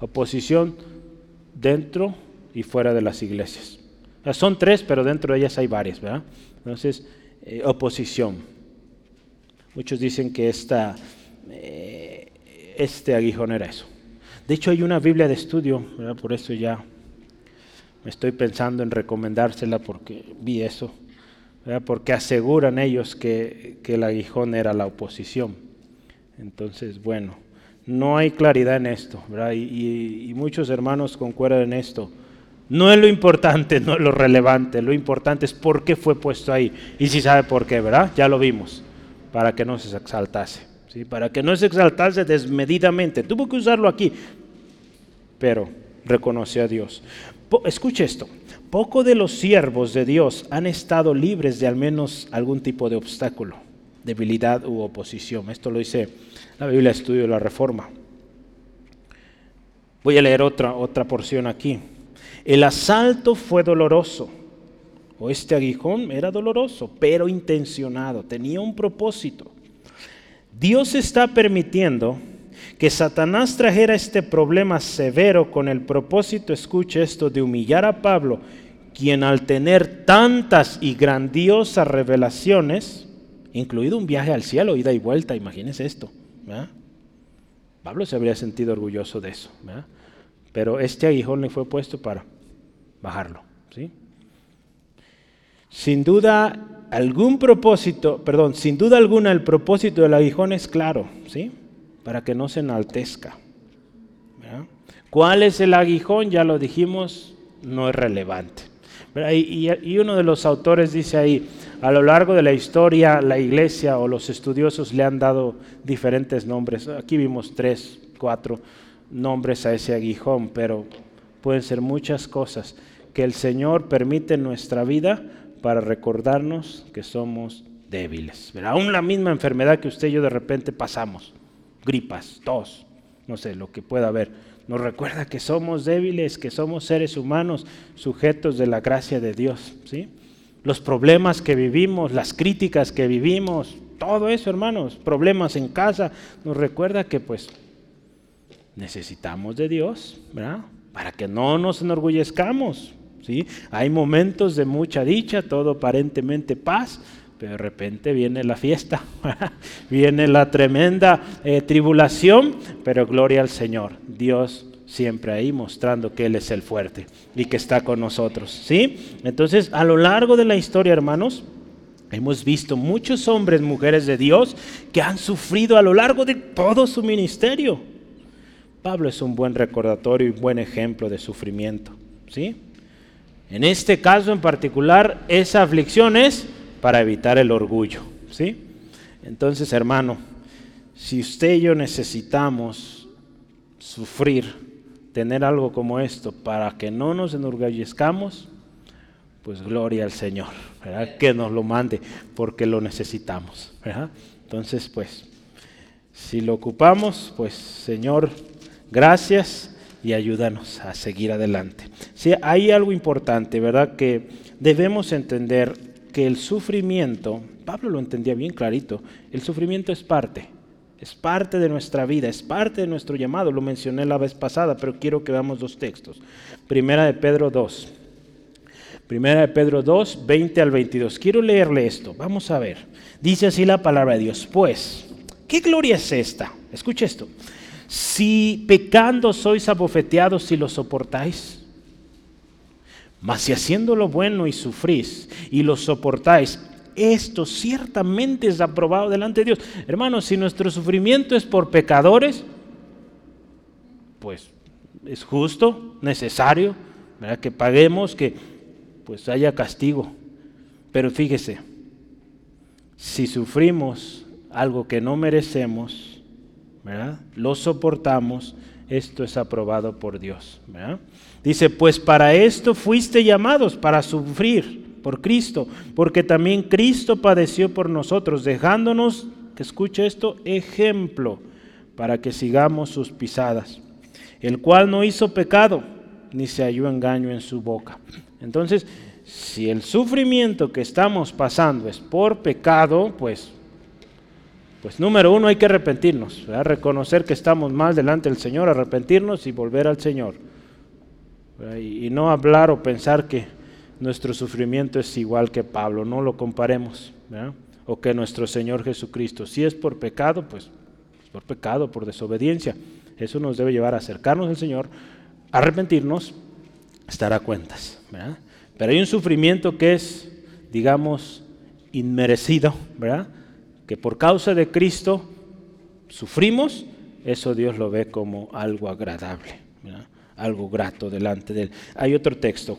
A: Oposición dentro y fuera de las iglesias. Son tres, pero dentro de ellas hay varias, ¿verdad? Entonces, eh, oposición. Muchos dicen que esta, eh, este aguijón era eso. De hecho, hay una Biblia de estudio, por eso ya estoy pensando en recomendársela porque vi eso, porque aseguran ellos que, el aguijón era la oposición. Entonces, bueno, no hay claridad en esto, y, muchos hermanos concuerdan en esto. No es lo importante, no es lo relevante, lo importante es por qué fue puesto ahí. Y si sabe por qué, ¿verdad? Ya lo vimos, para que no se exaltase, ¿sí? para que no se exaltase desmedidamente. Tuvo que usarlo aquí, pero reconoció a Dios. Escuche esto, poco de los siervos de Dios han estado libres de al menos algún tipo de obstáculo, debilidad u oposición. Esto lo dice la Biblia Estudio de la Reforma. Voy a leer otra, otra porción aquí. El asalto fue doloroso, o este aguijón era doloroso, pero intencionado, tenía un propósito. Dios está permitiendo que Satanás trajera este problema severo con el propósito, escuche esto, de humillar a Pablo, quien al tener tantas y grandiosas revelaciones, incluido un viaje al cielo, ida y vuelta, imagínense esto. Pablo se habría sentido orgulloso de eso, pero este aguijón le fue puesto para bajarlo. ¿sí? Sin duda, algún propósito, perdón, sin duda alguna el propósito del aguijón es claro, ¿sí? para que no se enaltezca. ¿Cuál es el aguijón? Ya lo dijimos, no es relevante. Y, uno de los autores dice ahí, a lo largo de la historia la iglesia o los estudiosos le han dado diferentes nombres. Aquí vimos tres, cuatro nombres a ese aguijón, pero pueden ser muchas cosas que el Señor permite en nuestra vida para recordarnos que somos débiles. Aún la misma enfermedad que usted y yo de repente pasamos gripas, tos, no sé, lo que pueda haber. nos recuerda que somos débiles, que somos seres humanos sujetos de la gracia de Dios, ¿sí? Los problemas que vivimos, las críticas que vivimos, todo eso, hermanos, problemas en casa, nos recuerda que pues necesitamos de Dios, ¿verdad? Para que no nos enorgullezcamos, ¿sí? Hay momentos de mucha dicha, todo aparentemente paz, pero de repente viene la fiesta, viene la tremenda eh, tribulación, pero gloria al Señor. Dios siempre ahí mostrando que Él es el fuerte y que está con nosotros. ¿sí? Entonces, a lo largo de la historia, hermanos, hemos visto muchos hombres, mujeres de Dios que han sufrido a lo largo de todo su ministerio. Pablo es un buen recordatorio y buen ejemplo de sufrimiento. ¿sí? En este caso en particular, esa aflicción es para evitar el orgullo. ¿sí? Entonces, hermano, si usted y yo necesitamos sufrir, tener algo como esto para que no nos enorgullezcamos, pues gloria al Señor, que nos lo mande porque lo necesitamos. Entonces, pues, si lo ocupamos, pues Señor, gracias y ayúdanos a seguir adelante. Sí, hay algo importante, ¿verdad? Que debemos entender que el sufrimiento, Pablo lo entendía bien clarito, el sufrimiento es parte, es parte de nuestra vida, es parte de nuestro llamado, lo mencioné la vez pasada, pero quiero que veamos dos textos. Primera de Pedro 2. Primera de Pedro 2, 20 al 22. Quiero leerle esto, vamos a ver. Dice así la palabra de Dios. Pues, ¿qué gloria es esta? Escuche esto. Si pecando sois abofeteados y lo soportáis, mas si haciendo lo bueno y sufrís y lo soportáis, esto ciertamente es aprobado delante de Dios. Hermanos, si nuestro sufrimiento es por pecadores, pues es justo, necesario, ¿verdad? que paguemos, que pues haya castigo. Pero fíjese, si sufrimos algo que no merecemos, lo soportamos, esto es aprobado por Dios. Dice, pues para esto fuiste llamados, para sufrir por Cristo, porque también Cristo padeció por nosotros, dejándonos, que escuche esto, ejemplo, para que sigamos sus pisadas, el cual no hizo pecado, ni se halló engaño en su boca. Entonces, si el sufrimiento que estamos pasando es por pecado, pues pues número uno hay que arrepentirnos, reconocer que estamos mal delante del Señor, arrepentirnos y volver al Señor. Y, no hablar o pensar que nuestro sufrimiento es igual que Pablo, no lo comparemos. O que nuestro Señor Jesucristo. Si es por pecado, pues por pecado, por desobediencia. Eso nos debe llevar a acercarnos al Señor, arrepentirnos, estar a cuentas. Pero hay un sufrimiento que es, digamos, inmerecido, ¿verdad? Que por causa de Cristo sufrimos, eso Dios lo ve como algo agradable, algo grato delante de Él. Hay otro texto,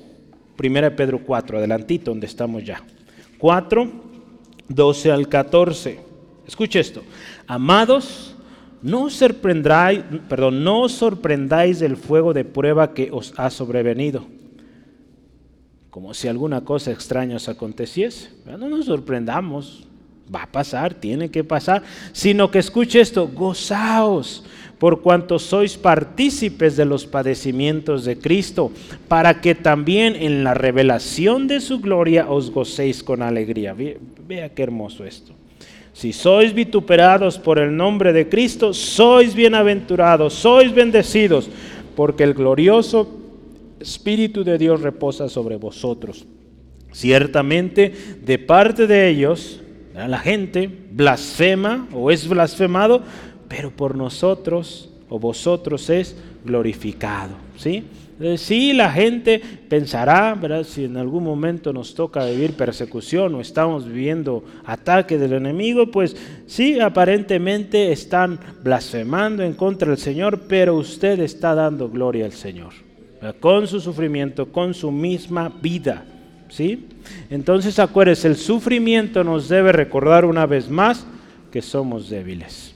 A: 1 Pedro 4, adelantito donde estamos ya. 4, 12 al 14. Escuche esto. Amados, no sorprendáis, perdón, no sorprendáis del fuego de prueba que os ha sobrevenido, como si alguna cosa extraña os aconteciese. No nos sorprendamos, va a pasar, tiene que pasar, sino que escuche esto, gozaos por cuanto sois partícipes de los padecimientos de Cristo, para que también en la revelación de su gloria os gocéis con alegría. Vea qué hermoso esto. Si sois vituperados por el nombre de Cristo, sois bienaventurados, sois bendecidos, porque el glorioso Espíritu de Dios reposa sobre vosotros. Ciertamente, de parte de ellos, la gente blasfema o es blasfemado, pero por nosotros o vosotros es glorificado. ¿sí? Sí, la gente pensará, si en algún momento nos toca vivir persecución o estamos viviendo ataque del enemigo, pues sí, aparentemente están blasfemando en contra del Señor, pero usted está dando gloria al Señor, con su sufrimiento, con su misma vida. ¿Sí? Entonces acuérdense, el sufrimiento nos debe recordar una vez más que somos débiles,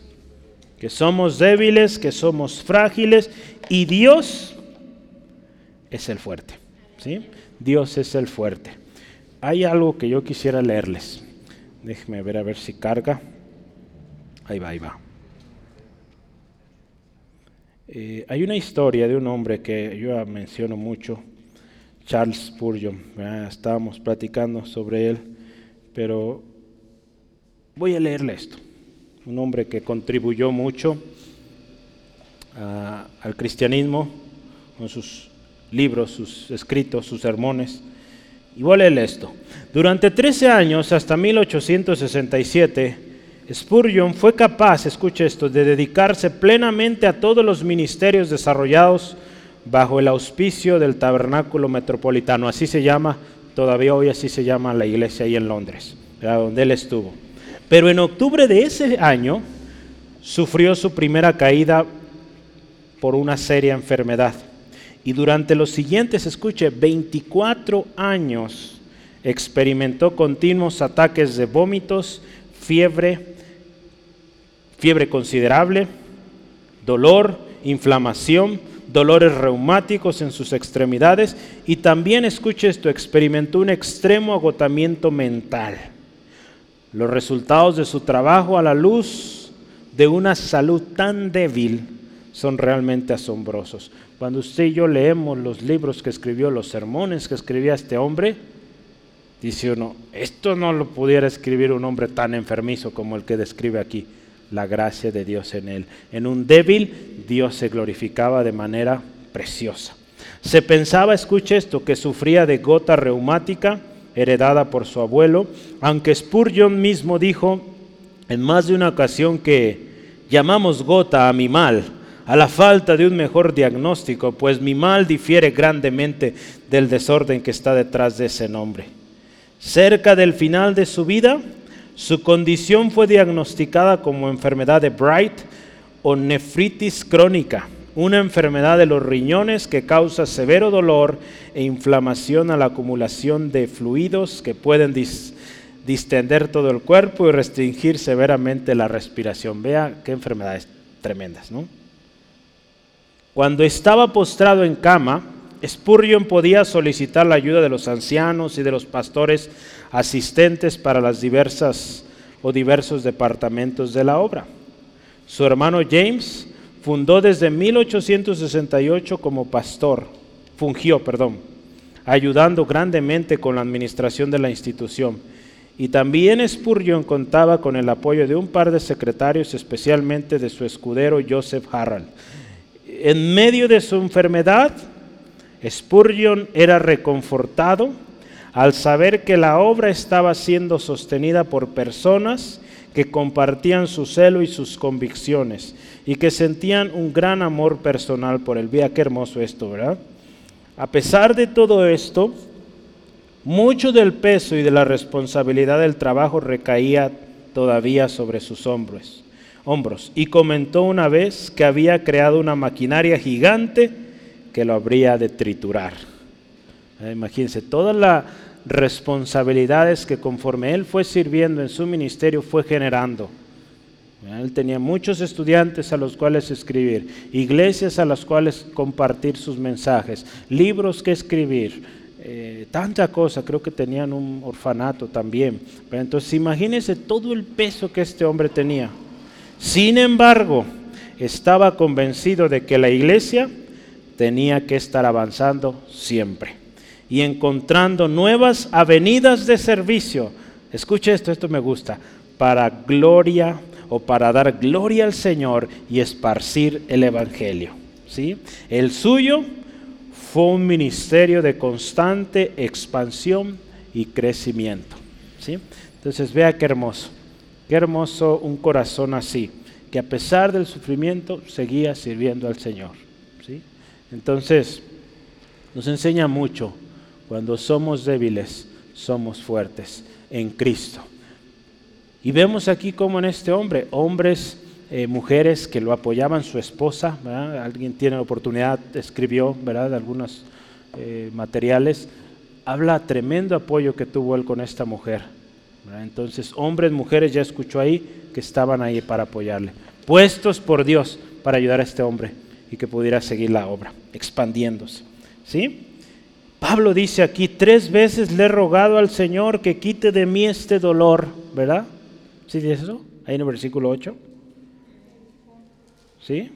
A: que somos débiles, que somos frágiles y Dios es el fuerte, ¿sí? Dios es el fuerte. Hay algo que yo quisiera leerles. Déjenme ver a ver si carga. Ahí va, ahí va. Eh, hay una historia de un hombre que yo menciono mucho, Charles Spurgeon. Estábamos platicando sobre él, pero voy a leerle esto. Un hombre que contribuyó mucho al cristianismo con sus libros, sus escritos, sus sermones. Y voy a leerle esto. Durante 13 años, hasta 1867, Spurgeon fue capaz, escuche esto, de dedicarse plenamente a todos los ministerios desarrollados bajo el auspicio del Tabernáculo Metropolitano. Así se llama, todavía hoy así se llama la iglesia ahí en Londres, donde él estuvo. Pero en octubre de ese año sufrió su primera caída por una seria enfermedad. Y durante los siguientes, escuche, 24 años experimentó continuos ataques de vómitos, fiebre, fiebre considerable, dolor, inflamación, dolores reumáticos en sus extremidades y también, escuche esto, experimentó un extremo agotamiento mental. Los resultados de su trabajo a la luz de una salud tan débil son realmente asombrosos. Cuando usted y yo leemos los libros que escribió, los sermones que escribía este hombre, dice uno, esto no lo pudiera escribir un hombre tan enfermizo como el que describe aquí la gracia de Dios en él. En un débil, Dios se glorificaba de manera preciosa. Se pensaba, escuche esto, que sufría de gota reumática heredada por su abuelo, aunque Spurgeon mismo dijo en más de una ocasión que llamamos gota a mi mal, a la falta de un mejor diagnóstico, pues mi mal difiere grandemente del desorden que está detrás de ese nombre. Cerca del final de su vida, su condición fue diagnosticada como enfermedad de Bright o nefritis crónica, una enfermedad de los riñones que causa severo dolor e inflamación a la acumulación de fluidos que pueden distender todo el cuerpo y restringir severamente la respiración. Vea qué enfermedades tremendas, ¿no? Cuando estaba postrado en cama, Spurgeon podía solicitar la ayuda de los ancianos y de los pastores asistentes para las diversas o diversos departamentos de la obra. Su hermano James fundó desde 1868 como pastor, fungió, perdón, ayudando grandemente con la administración de la institución. Y también Spurgeon contaba con el apoyo de un par de secretarios, especialmente de su escudero Joseph Harrell. En medio de su enfermedad, Spurgeon era reconfortado al saber que la obra estaba siendo sostenida por personas que compartían su celo y sus convicciones y que sentían un gran amor personal por él. Vea qué hermoso esto, ¿verdad? A pesar de todo esto, mucho del peso y de la responsabilidad del trabajo recaía todavía sobre sus hombros, hombros. Y comentó una vez que había creado una maquinaria gigante que lo habría de triturar. Eh, imagínense, todas las responsabilidades que conforme él fue sirviendo en su ministerio fue generando. Él tenía muchos estudiantes a los cuales escribir, iglesias a las cuales compartir sus mensajes, libros que escribir, eh, tanta cosa, creo que tenían un orfanato también. Pero entonces imagínense todo el peso que este hombre tenía. Sin embargo, estaba convencido de que la iglesia tenía que estar avanzando siempre y encontrando nuevas avenidas de servicio. Escuche esto, esto me gusta, para gloria o para dar gloria al Señor y esparcir el Evangelio. ¿sí? El suyo fue un ministerio de constante expansión y crecimiento. ¿sí? Entonces vea qué hermoso, qué hermoso un corazón así, que a pesar del sufrimiento seguía sirviendo al Señor. Entonces, nos enseña mucho, cuando somos débiles, somos fuertes en Cristo. Y vemos aquí como en este hombre, hombres, eh, mujeres que lo apoyaban, su esposa, alguien tiene la oportunidad, escribió ¿verdad? algunos eh, materiales, habla tremendo apoyo que tuvo él con esta mujer. Entonces, hombres, mujeres, ya escuchó ahí que estaban ahí para apoyarle, puestos por Dios para ayudar a este hombre y que pudiera seguir la obra, expandiéndose. ¿Sí? Pablo dice aquí, tres veces le he rogado al Señor que quite de mí este dolor, ¿verdad? ¿Sí dice eso? Ahí en el versículo 8. ¿Sí?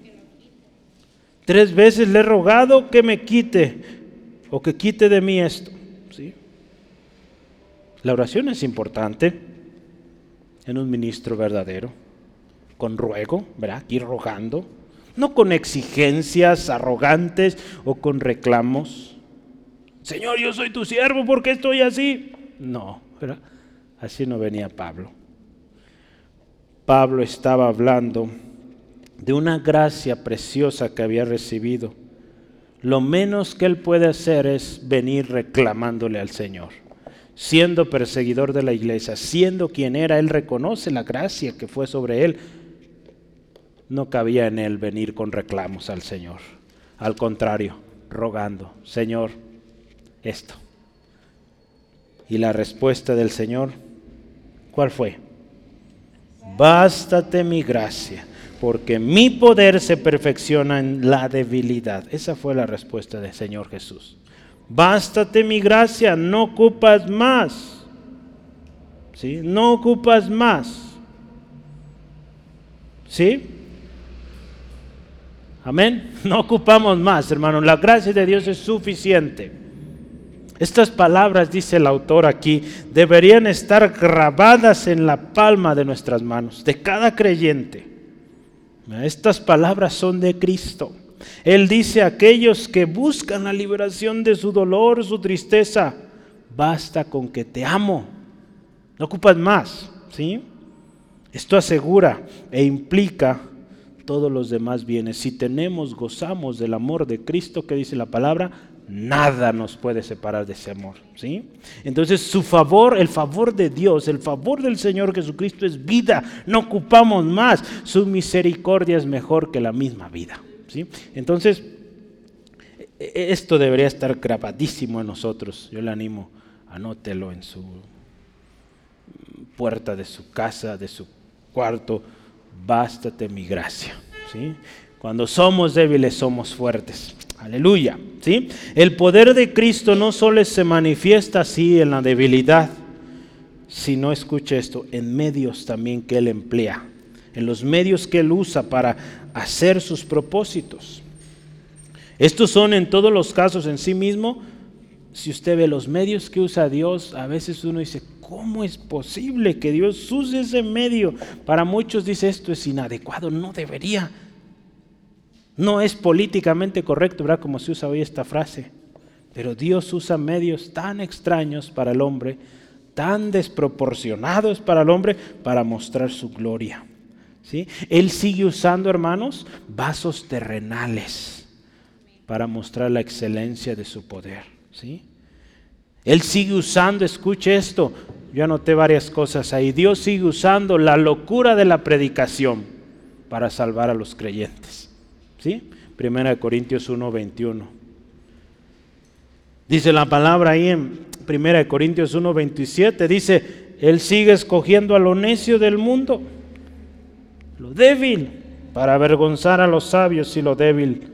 A: Tres veces le he rogado que me quite o que quite de mí esto. ¿Sí? La oración es importante en un ministro verdadero, con ruego, ¿verdad? Ir rogando, no con exigencias arrogantes o con reclamos. Señor, yo soy tu siervo, ¿por qué estoy así? No, ¿verdad? Así no venía Pablo. Pablo estaba hablando de una gracia preciosa que había recibido. Lo menos que él puede hacer es venir reclamándole al Señor. Siendo perseguidor de la iglesia, siendo quien era, él reconoce la gracia que fue sobre él. No cabía en él venir con reclamos al Señor. Al contrario, rogando, Señor, esto. Y la respuesta del Señor, ¿cuál fue? Bástate mi gracia porque mi poder se perfecciona en la debilidad. Esa fue la respuesta del Señor Jesús. Bástate mi gracia, no ocupas más. ¿Sí? No ocupas más. ¿Sí? Amén. No ocupamos más, hermano. La gracia de Dios es suficiente. Estas palabras, dice el autor aquí, deberían estar grabadas en la palma de nuestras manos, de cada creyente. Estas palabras son de Cristo. Él dice a aquellos que buscan la liberación de su dolor, su tristeza, basta con que te amo. No ocupas más, ¿sí? Esto asegura e implica todos los demás bienes. Si tenemos, gozamos del amor de Cristo, que dice la palabra, nada nos puede separar de ese amor. ¿sí? Entonces su favor, el favor de Dios, el favor del Señor Jesucristo es vida, no ocupamos más. Su misericordia es mejor que la misma vida. ¿sí? Entonces, e, e, esto debería estar grabadísimo en nosotros. Yo le animo, anótelo en su puerta de su casa, de su cuarto. Bástate mi gracia. ¿sí? Cuando somos débiles, somos fuertes. Aleluya. ¿sí? El poder de Cristo no solo se manifiesta así en la debilidad, sino, escuche esto, en medios también que Él emplea, en los medios que Él usa para hacer sus propósitos. Estos son en todos los casos en sí mismo. Si usted ve los medios que usa Dios, a veces uno dice, ¿cómo es posible que Dios use ese medio? Para muchos dice esto es inadecuado, no debería. No es políticamente correcto, ¿verdad? Como se usa hoy esta frase. Pero Dios usa medios tan extraños para el hombre, tan desproporcionados para el hombre, para mostrar su gloria. ¿sí? Él sigue usando, hermanos, vasos terrenales para mostrar la excelencia de su poder. ¿sí? Él sigue usando, escuche esto, yo anoté varias cosas ahí. Dios sigue usando la locura de la predicación para salvar a los creyentes. ¿Sí? Primera de Corintios 1, 21. Dice la palabra ahí en Primera de Corintios 1, 27, dice, Él sigue escogiendo a lo necio del mundo, lo débil, para avergonzar a los sabios y lo débil,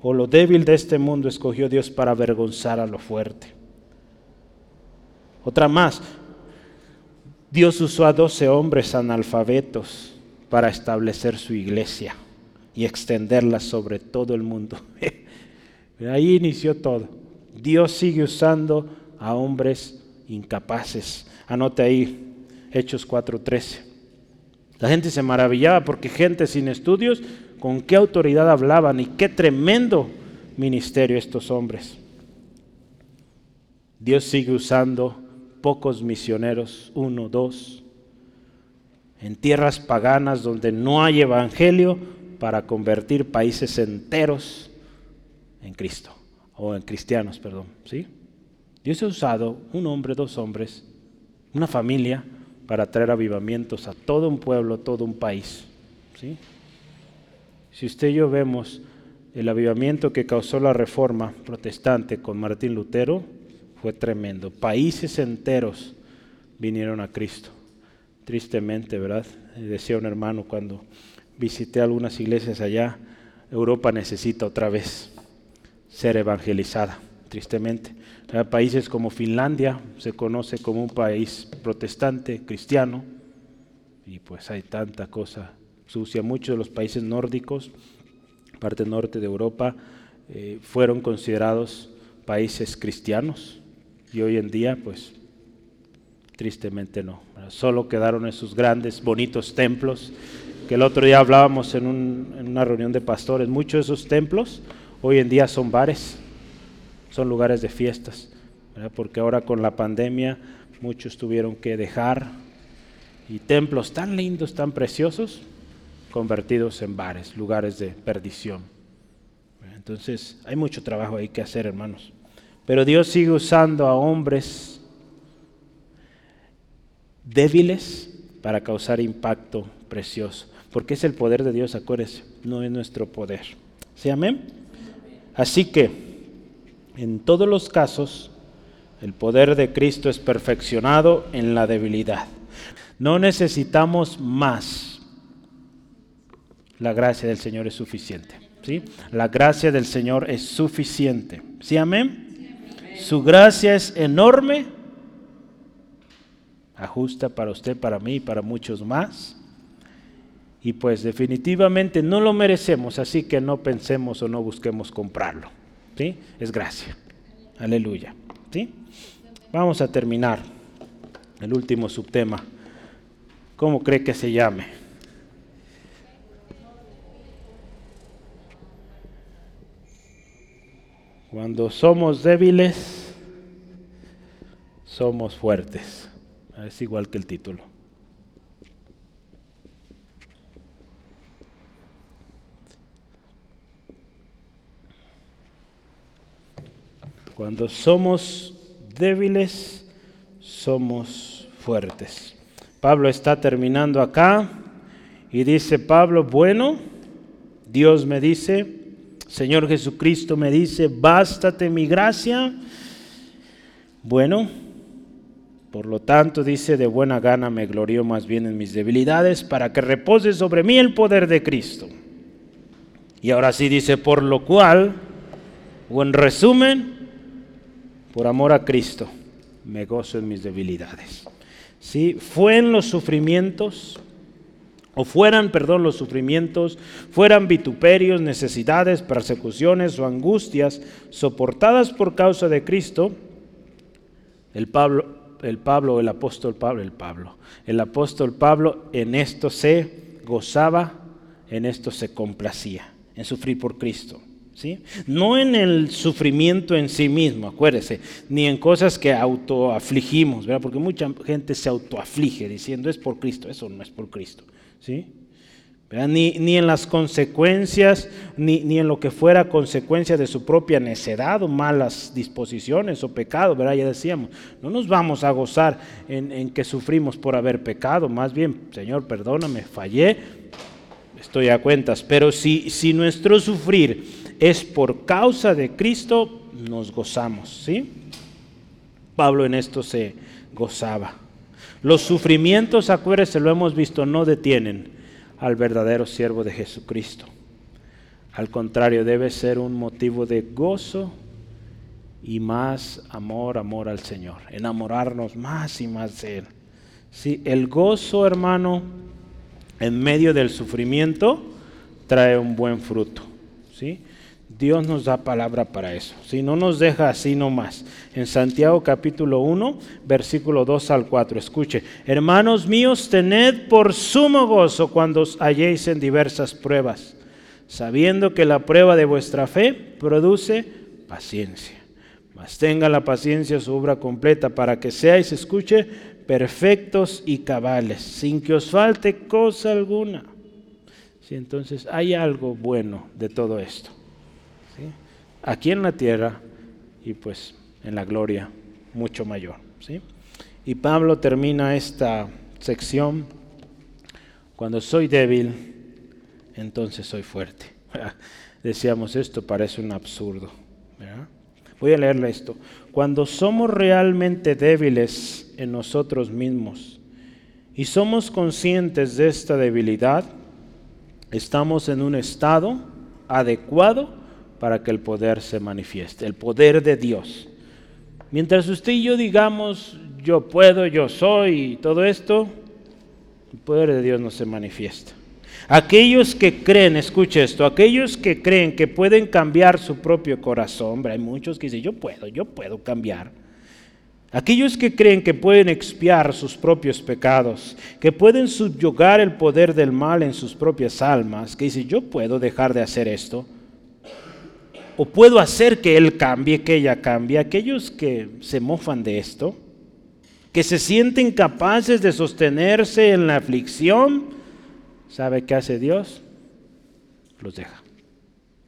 A: o lo débil de este mundo escogió Dios para avergonzar a lo fuerte. Otra más, Dios usó a doce hombres analfabetos para establecer su iglesia y extenderla sobre todo el mundo. Ahí inició todo. Dios sigue usando a hombres incapaces. Anote ahí Hechos 4:13. La gente se maravillaba porque gente sin estudios, con qué autoridad hablaban y qué tremendo ministerio estos hombres. Dios sigue usando pocos misioneros, uno, dos, en tierras paganas donde no hay evangelio, para convertir países enteros en Cristo, o en cristianos, perdón. ¿sí? Dios ha usado un hombre, dos hombres, una familia, para traer avivamientos a todo un pueblo, todo un país. ¿sí? Si usted y yo vemos el avivamiento que causó la reforma protestante con Martín Lutero, fue tremendo. Países enteros vinieron a Cristo. Tristemente, ¿verdad? Decía un hermano cuando visité algunas iglesias allá, Europa necesita otra vez ser evangelizada, tristemente. Países como Finlandia se conoce como un país protestante, cristiano, y pues hay tanta cosa sucia. Muchos de los países nórdicos, parte norte de Europa, eh, fueron considerados países cristianos y hoy en día, pues, tristemente no. Solo quedaron esos grandes, bonitos templos que el otro día hablábamos en, una reunión de pastores. Muchos de esos templos hoy en día son bares, son lugares de fiestas, porque ahora con la pandemia muchos tuvieron que dejar y templos tan lindos, tan preciosos, convertidos en bares, lugares de perdición. Entonces hay mucho trabajo ahí que hacer, hermanos. Pero Dios sigue usando a hombres débiles para causar impacto precioso. Porque es el poder de Dios, acuérdense, no es nuestro poder. ¿Sí, amén? Así que, en todos los casos, el poder de Cristo es perfeccionado en la debilidad. No necesitamos más. La gracia del Señor es suficiente. ¿sí? La gracia del Señor es suficiente. ¿Sí, amén? Su gracia es enorme. Ajusta para usted, para mí y para muchos más. Y pues definitivamente no lo merecemos, así que no pensemos o no busquemos comprarlo. ¿sí? Es gracia. Aleluya. ¿sí? Vamos a terminar el último subtema. ¿Cómo cree que se llame? Cuando somos débiles, somos fuertes. Es igual que el título. Cuando somos débiles, somos fuertes. Pablo está terminando acá y dice Pablo, bueno, Dios me dice, Señor Jesucristo me dice, bástate mi gracia. Bueno, por lo tanto dice, de buena gana me glorío más bien en mis debilidades para que repose sobre mí el poder de Cristo. Y ahora sí dice, por lo cual, o en resumen, por amor a Cristo, me gozo en mis debilidades. ¿Sí? Fue en los sufrimientos, o fueran, perdón, los sufrimientos, fueran vituperios, necesidades, persecuciones o angustias soportadas por causa de Cristo, el Pablo, el Pablo, el apóstol Pablo, el Pablo, el apóstol Pablo en esto se gozaba, en esto se complacía, en sufrir por Cristo. No en el sufrimiento en sí mismo, acuérdese, ni en cosas que autoafligimos, ¿verdad? Porque mucha gente se autoaflige diciendo es por Cristo, eso no es por Cristo, ¿sí? Ni, ni, en las consecuencias, ni, ni, en lo que fuera consecuencia de su propia necedad o malas disposiciones o pecado, ¿verdad? Ya decíamos, no nos vamos a gozar en, en que sufrimos por haber pecado, más bien, Señor, perdóname, fallé, estoy a cuentas, pero si, si nuestro sufrir es por causa de Cristo, nos gozamos, ¿sí? Pablo en esto se gozaba. Los sufrimientos, acuérdense, lo hemos visto, no detienen al verdadero siervo de Jesucristo. Al contrario, debe ser un motivo de gozo y más amor, amor al Señor. Enamorarnos más y más de Él. Sí, el gozo, hermano, en medio del sufrimiento, trae un buen fruto. ¿sí? Dios nos da palabra para eso. Si no nos deja así nomás. En Santiago capítulo 1, versículo 2 al 4. Escuche, hermanos míos, tened por sumo gozo cuando os halléis en diversas pruebas, sabiendo que la prueba de vuestra fe produce paciencia. Mas tenga la paciencia su obra completa para que seáis, escuche, perfectos y cabales, sin que os falte cosa alguna. Sí, entonces hay algo bueno de todo esto aquí en la tierra y pues en la gloria mucho mayor. ¿sí? Y Pablo termina esta sección, cuando soy débil, entonces soy fuerte. Decíamos esto, parece un absurdo. Voy a leerle esto. Cuando somos realmente débiles en nosotros mismos y somos conscientes de esta debilidad, estamos en un estado adecuado para que el poder se manifieste, el poder de Dios. Mientras usted y yo digamos, yo puedo, yo soy, y todo esto, el poder de Dios no se manifiesta. Aquellos que creen, escuche esto, aquellos que creen que pueden cambiar su propio corazón, hay muchos que dicen, yo puedo, yo puedo cambiar. Aquellos que creen que pueden expiar sus propios pecados, que pueden subyugar el poder del mal en sus propias almas, que dicen, yo puedo dejar de hacer esto, o puedo hacer que él cambie, que ella cambie. Aquellos que se mofan de esto, que se sienten capaces de sostenerse en la aflicción, ¿sabe qué hace Dios? Los deja.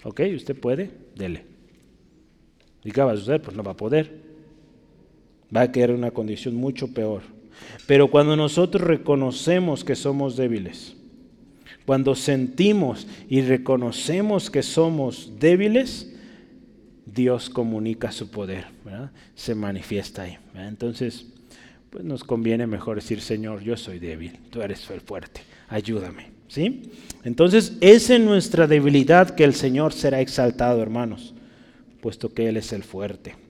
A: ¿Ok? ¿Usted puede? Dele. ¿Y qué va a suceder? Pues no va a poder. Va a quedar en una condición mucho peor. Pero cuando nosotros reconocemos que somos débiles, cuando sentimos y reconocemos que somos débiles, Dios comunica su poder, se manifiesta ahí. Entonces, pues nos conviene mejor decir, Señor, yo soy débil, tú eres el fuerte, ayúdame. ¿sí? Entonces, es en nuestra debilidad que el Señor será exaltado, hermanos, puesto que Él es el fuerte.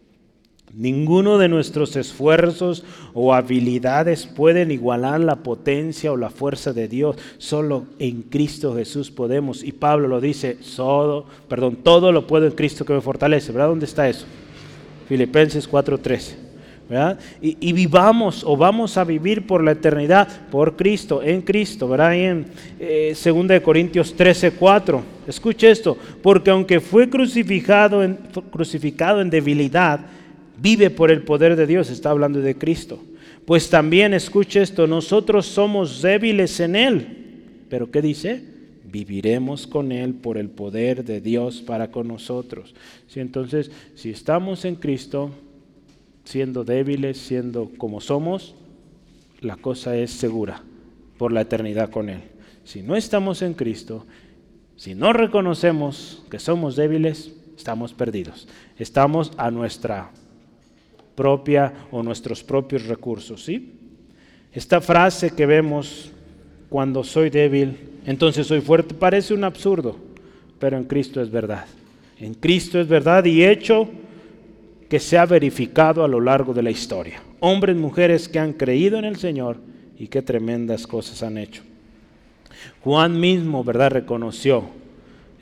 A: Ninguno de nuestros esfuerzos o habilidades pueden igualar la potencia o la fuerza de Dios. Solo en Cristo Jesús podemos. Y Pablo lo dice, todo, perdón, todo lo puedo en Cristo que me fortalece. ¿Verdad? ¿Dónde está eso? Filipenses 4:13. ¿verdad? Y, vivamos o vamos a vivir por la eternidad por Cristo, en Cristo, ¿verdad? en eh, 2 Corintios 13:4. Escuche esto, porque aunque fue crucificado en, crucificado en debilidad, vive por el poder de Dios, está hablando de Cristo. Pues también, escuche esto, nosotros somos débiles en Él. Pero ¿qué dice? Viviremos con Él por el poder de Dios para con nosotros. Si entonces, si estamos en Cristo, siendo débiles, siendo como somos, la cosa es segura por la eternidad con Él. Si no estamos en Cristo, si no reconocemos que somos débiles, estamos perdidos. Estamos a nuestra propia o nuestros propios recursos. ¿sí? Esta frase que vemos cuando soy débil, entonces soy fuerte, parece un absurdo, pero en Cristo es verdad. En Cristo es verdad y hecho que se ha verificado a lo largo de la historia. Hombres, mujeres que han creído en el Señor y qué tremendas cosas han hecho. Juan mismo, ¿verdad?, reconoció,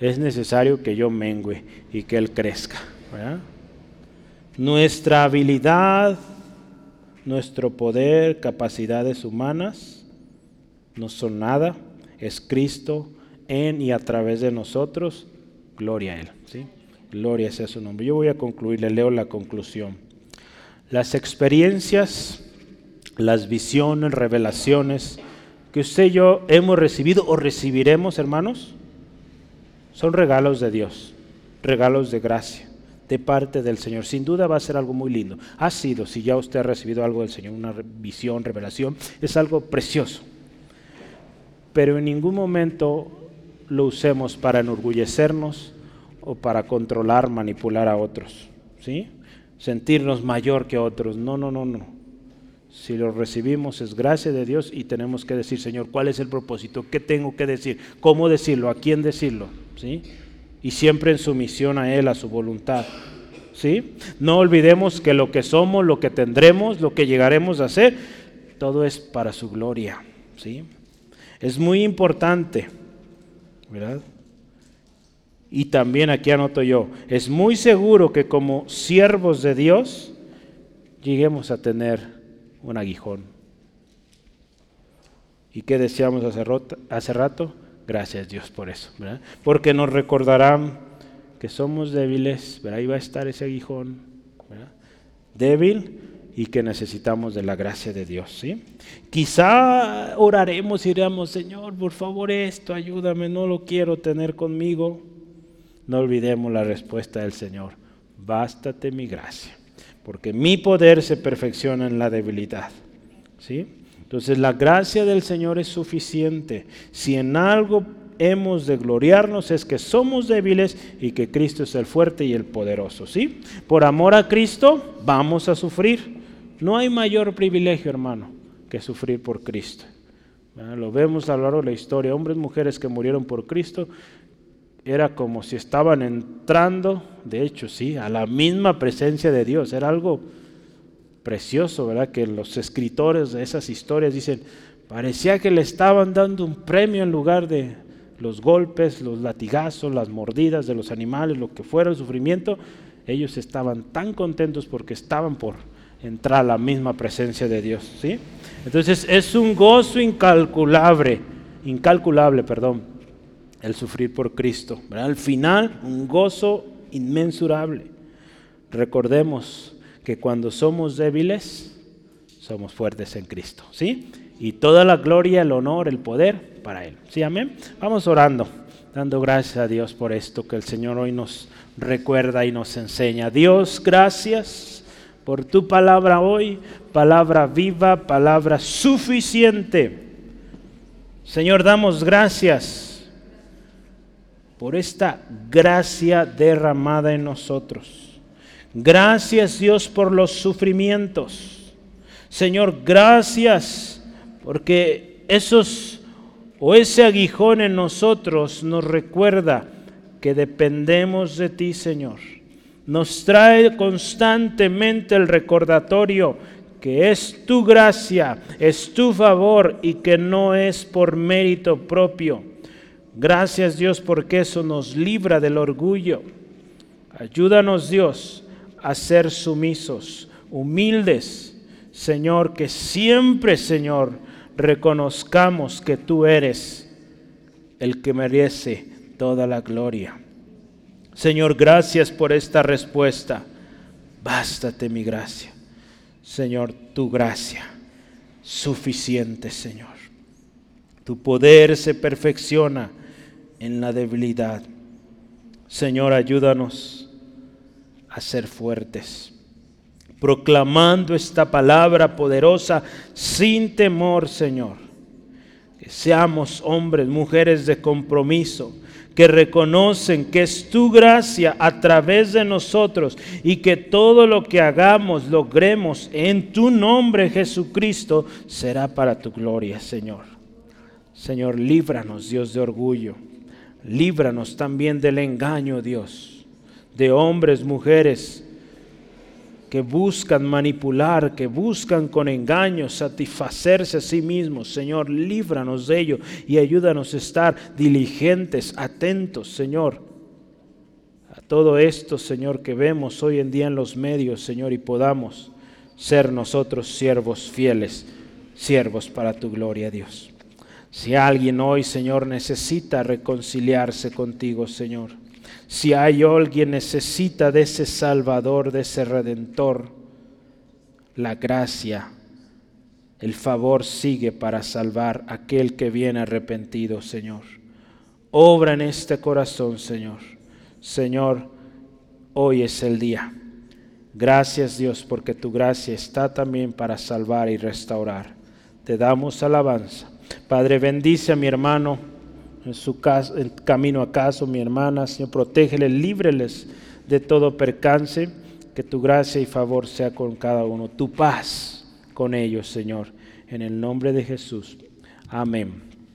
A: es necesario que yo mengüe y que Él crezca. ¿verdad? Nuestra habilidad, nuestro poder, capacidades humanas no son nada. Es Cristo en y a través de nosotros. Gloria a Él. ¿sí? Gloria sea su nombre. Yo voy a concluir, le leo la conclusión. Las experiencias, las visiones, revelaciones que usted y yo hemos recibido o recibiremos, hermanos, son regalos de Dios, regalos de gracia de parte del Señor. Sin duda va a ser algo muy lindo. Ha sido, si ya usted ha recibido algo del Señor, una visión, revelación, es algo precioso. Pero en ningún momento lo usemos para enorgullecernos o para controlar, manipular a otros. ¿Sí? Sentirnos mayor que otros. No, no, no, no. Si lo recibimos es gracia de Dios y tenemos que decir, Señor, ¿cuál es el propósito? ¿Qué tengo que decir? ¿Cómo decirlo? ¿A quién decirlo? ¿Sí? Y siempre en sumisión a Él, a su voluntad. ¿Sí? No olvidemos que lo que somos, lo que tendremos, lo que llegaremos a ser, todo es para su gloria. ¿Sí? Es muy importante, ¿verdad? Y también aquí anoto yo, es muy seguro que como siervos de Dios lleguemos a tener un aguijón. ¿Y qué decíamos hace, hace rato? Gracias Dios por eso. Porque nos recordarán que somos débiles, ¿verdad? Ahí va a estar ese aguijón. Débil y que necesitamos de la gracia de Dios, ¿sí? Quizá oraremos y diremos, Señor, por favor esto, ayúdame, no lo quiero tener conmigo. No olvidemos la respuesta del Señor, bástate mi gracia, porque mi poder se perfecciona en la debilidad, ¿sí? Entonces la gracia del Señor es suficiente. Si en algo hemos de gloriarnos es que somos débiles y que Cristo es el fuerte y el poderoso. ¿sí? Por amor a Cristo vamos a sufrir. No hay mayor privilegio, hermano, que sufrir por Cristo. Lo vemos a lo largo de la historia. Hombres y mujeres que murieron por Cristo era como si estaban entrando, de hecho sí, a la misma presencia de Dios. Era algo precioso, ¿verdad? Que los escritores de esas historias dicen, parecía que le estaban dando un premio en lugar de, los golpes, los latigazos, las mordidas de los animales, lo que fuera el sufrimiento, ellos estaban tan contentos porque estaban por entrar a la misma presencia de Dios, ¿sí? Entonces es un gozo incalculable, incalculable, perdón, el sufrir por Cristo. Al final, un gozo inmensurable. Recordemos que cuando somos débiles, somos fuertes en Cristo, ¿sí? Y toda la gloria, el honor, el poder para Él. ¿Sí, amén? Vamos orando, dando gracias a Dios por esto que el Señor hoy nos recuerda y nos enseña. Dios, gracias por tu palabra hoy, palabra viva, palabra suficiente. Señor, damos gracias por esta gracia derramada en nosotros. Gracias Dios por los sufrimientos. Señor, gracias porque esos o ese aguijón en nosotros nos recuerda que dependemos de ti, Señor. Nos trae constantemente el recordatorio que es tu gracia, es tu favor y que no es por mérito propio. Gracias Dios porque eso nos libra del orgullo. Ayúdanos Dios a ser sumisos, humildes, Señor, que siempre, Señor, reconozcamos que tú eres el que merece toda la gloria. Señor, gracias por esta respuesta. Bástate mi gracia. Señor, tu gracia suficiente, Señor. Tu poder se perfecciona en la debilidad. Señor, ayúdanos a ser fuertes, proclamando esta palabra poderosa sin temor, Señor. Que seamos hombres, mujeres de compromiso, que reconocen que es tu gracia a través de nosotros y que todo lo que hagamos, logremos en tu nombre Jesucristo, será para tu gloria, Señor. Señor, líbranos, Dios de orgullo. Líbranos también del engaño, Dios, de hombres, mujeres que buscan manipular, que buscan con engaño satisfacerse a sí mismos. Señor, líbranos de ello y ayúdanos a estar diligentes, atentos, Señor, a todo esto, Señor, que vemos hoy en día en los medios, Señor, y podamos ser nosotros siervos fieles, siervos para tu gloria, Dios. Si alguien hoy, Señor, necesita reconciliarse contigo, Señor, si hay alguien necesita de ese Salvador, de ese Redentor, la gracia, el favor sigue para salvar a aquel que viene arrepentido, Señor. Obra en este corazón, Señor. Señor, hoy es el día. Gracias Dios porque tu gracia está también para salvar y restaurar. Te damos alabanza. Padre, bendice a mi hermano en su camino a casa, mi hermana, Señor, protégeles, líbreles de todo percance, que tu gracia y favor sea con cada uno, tu paz con ellos, Señor, en el nombre de Jesús. Amén.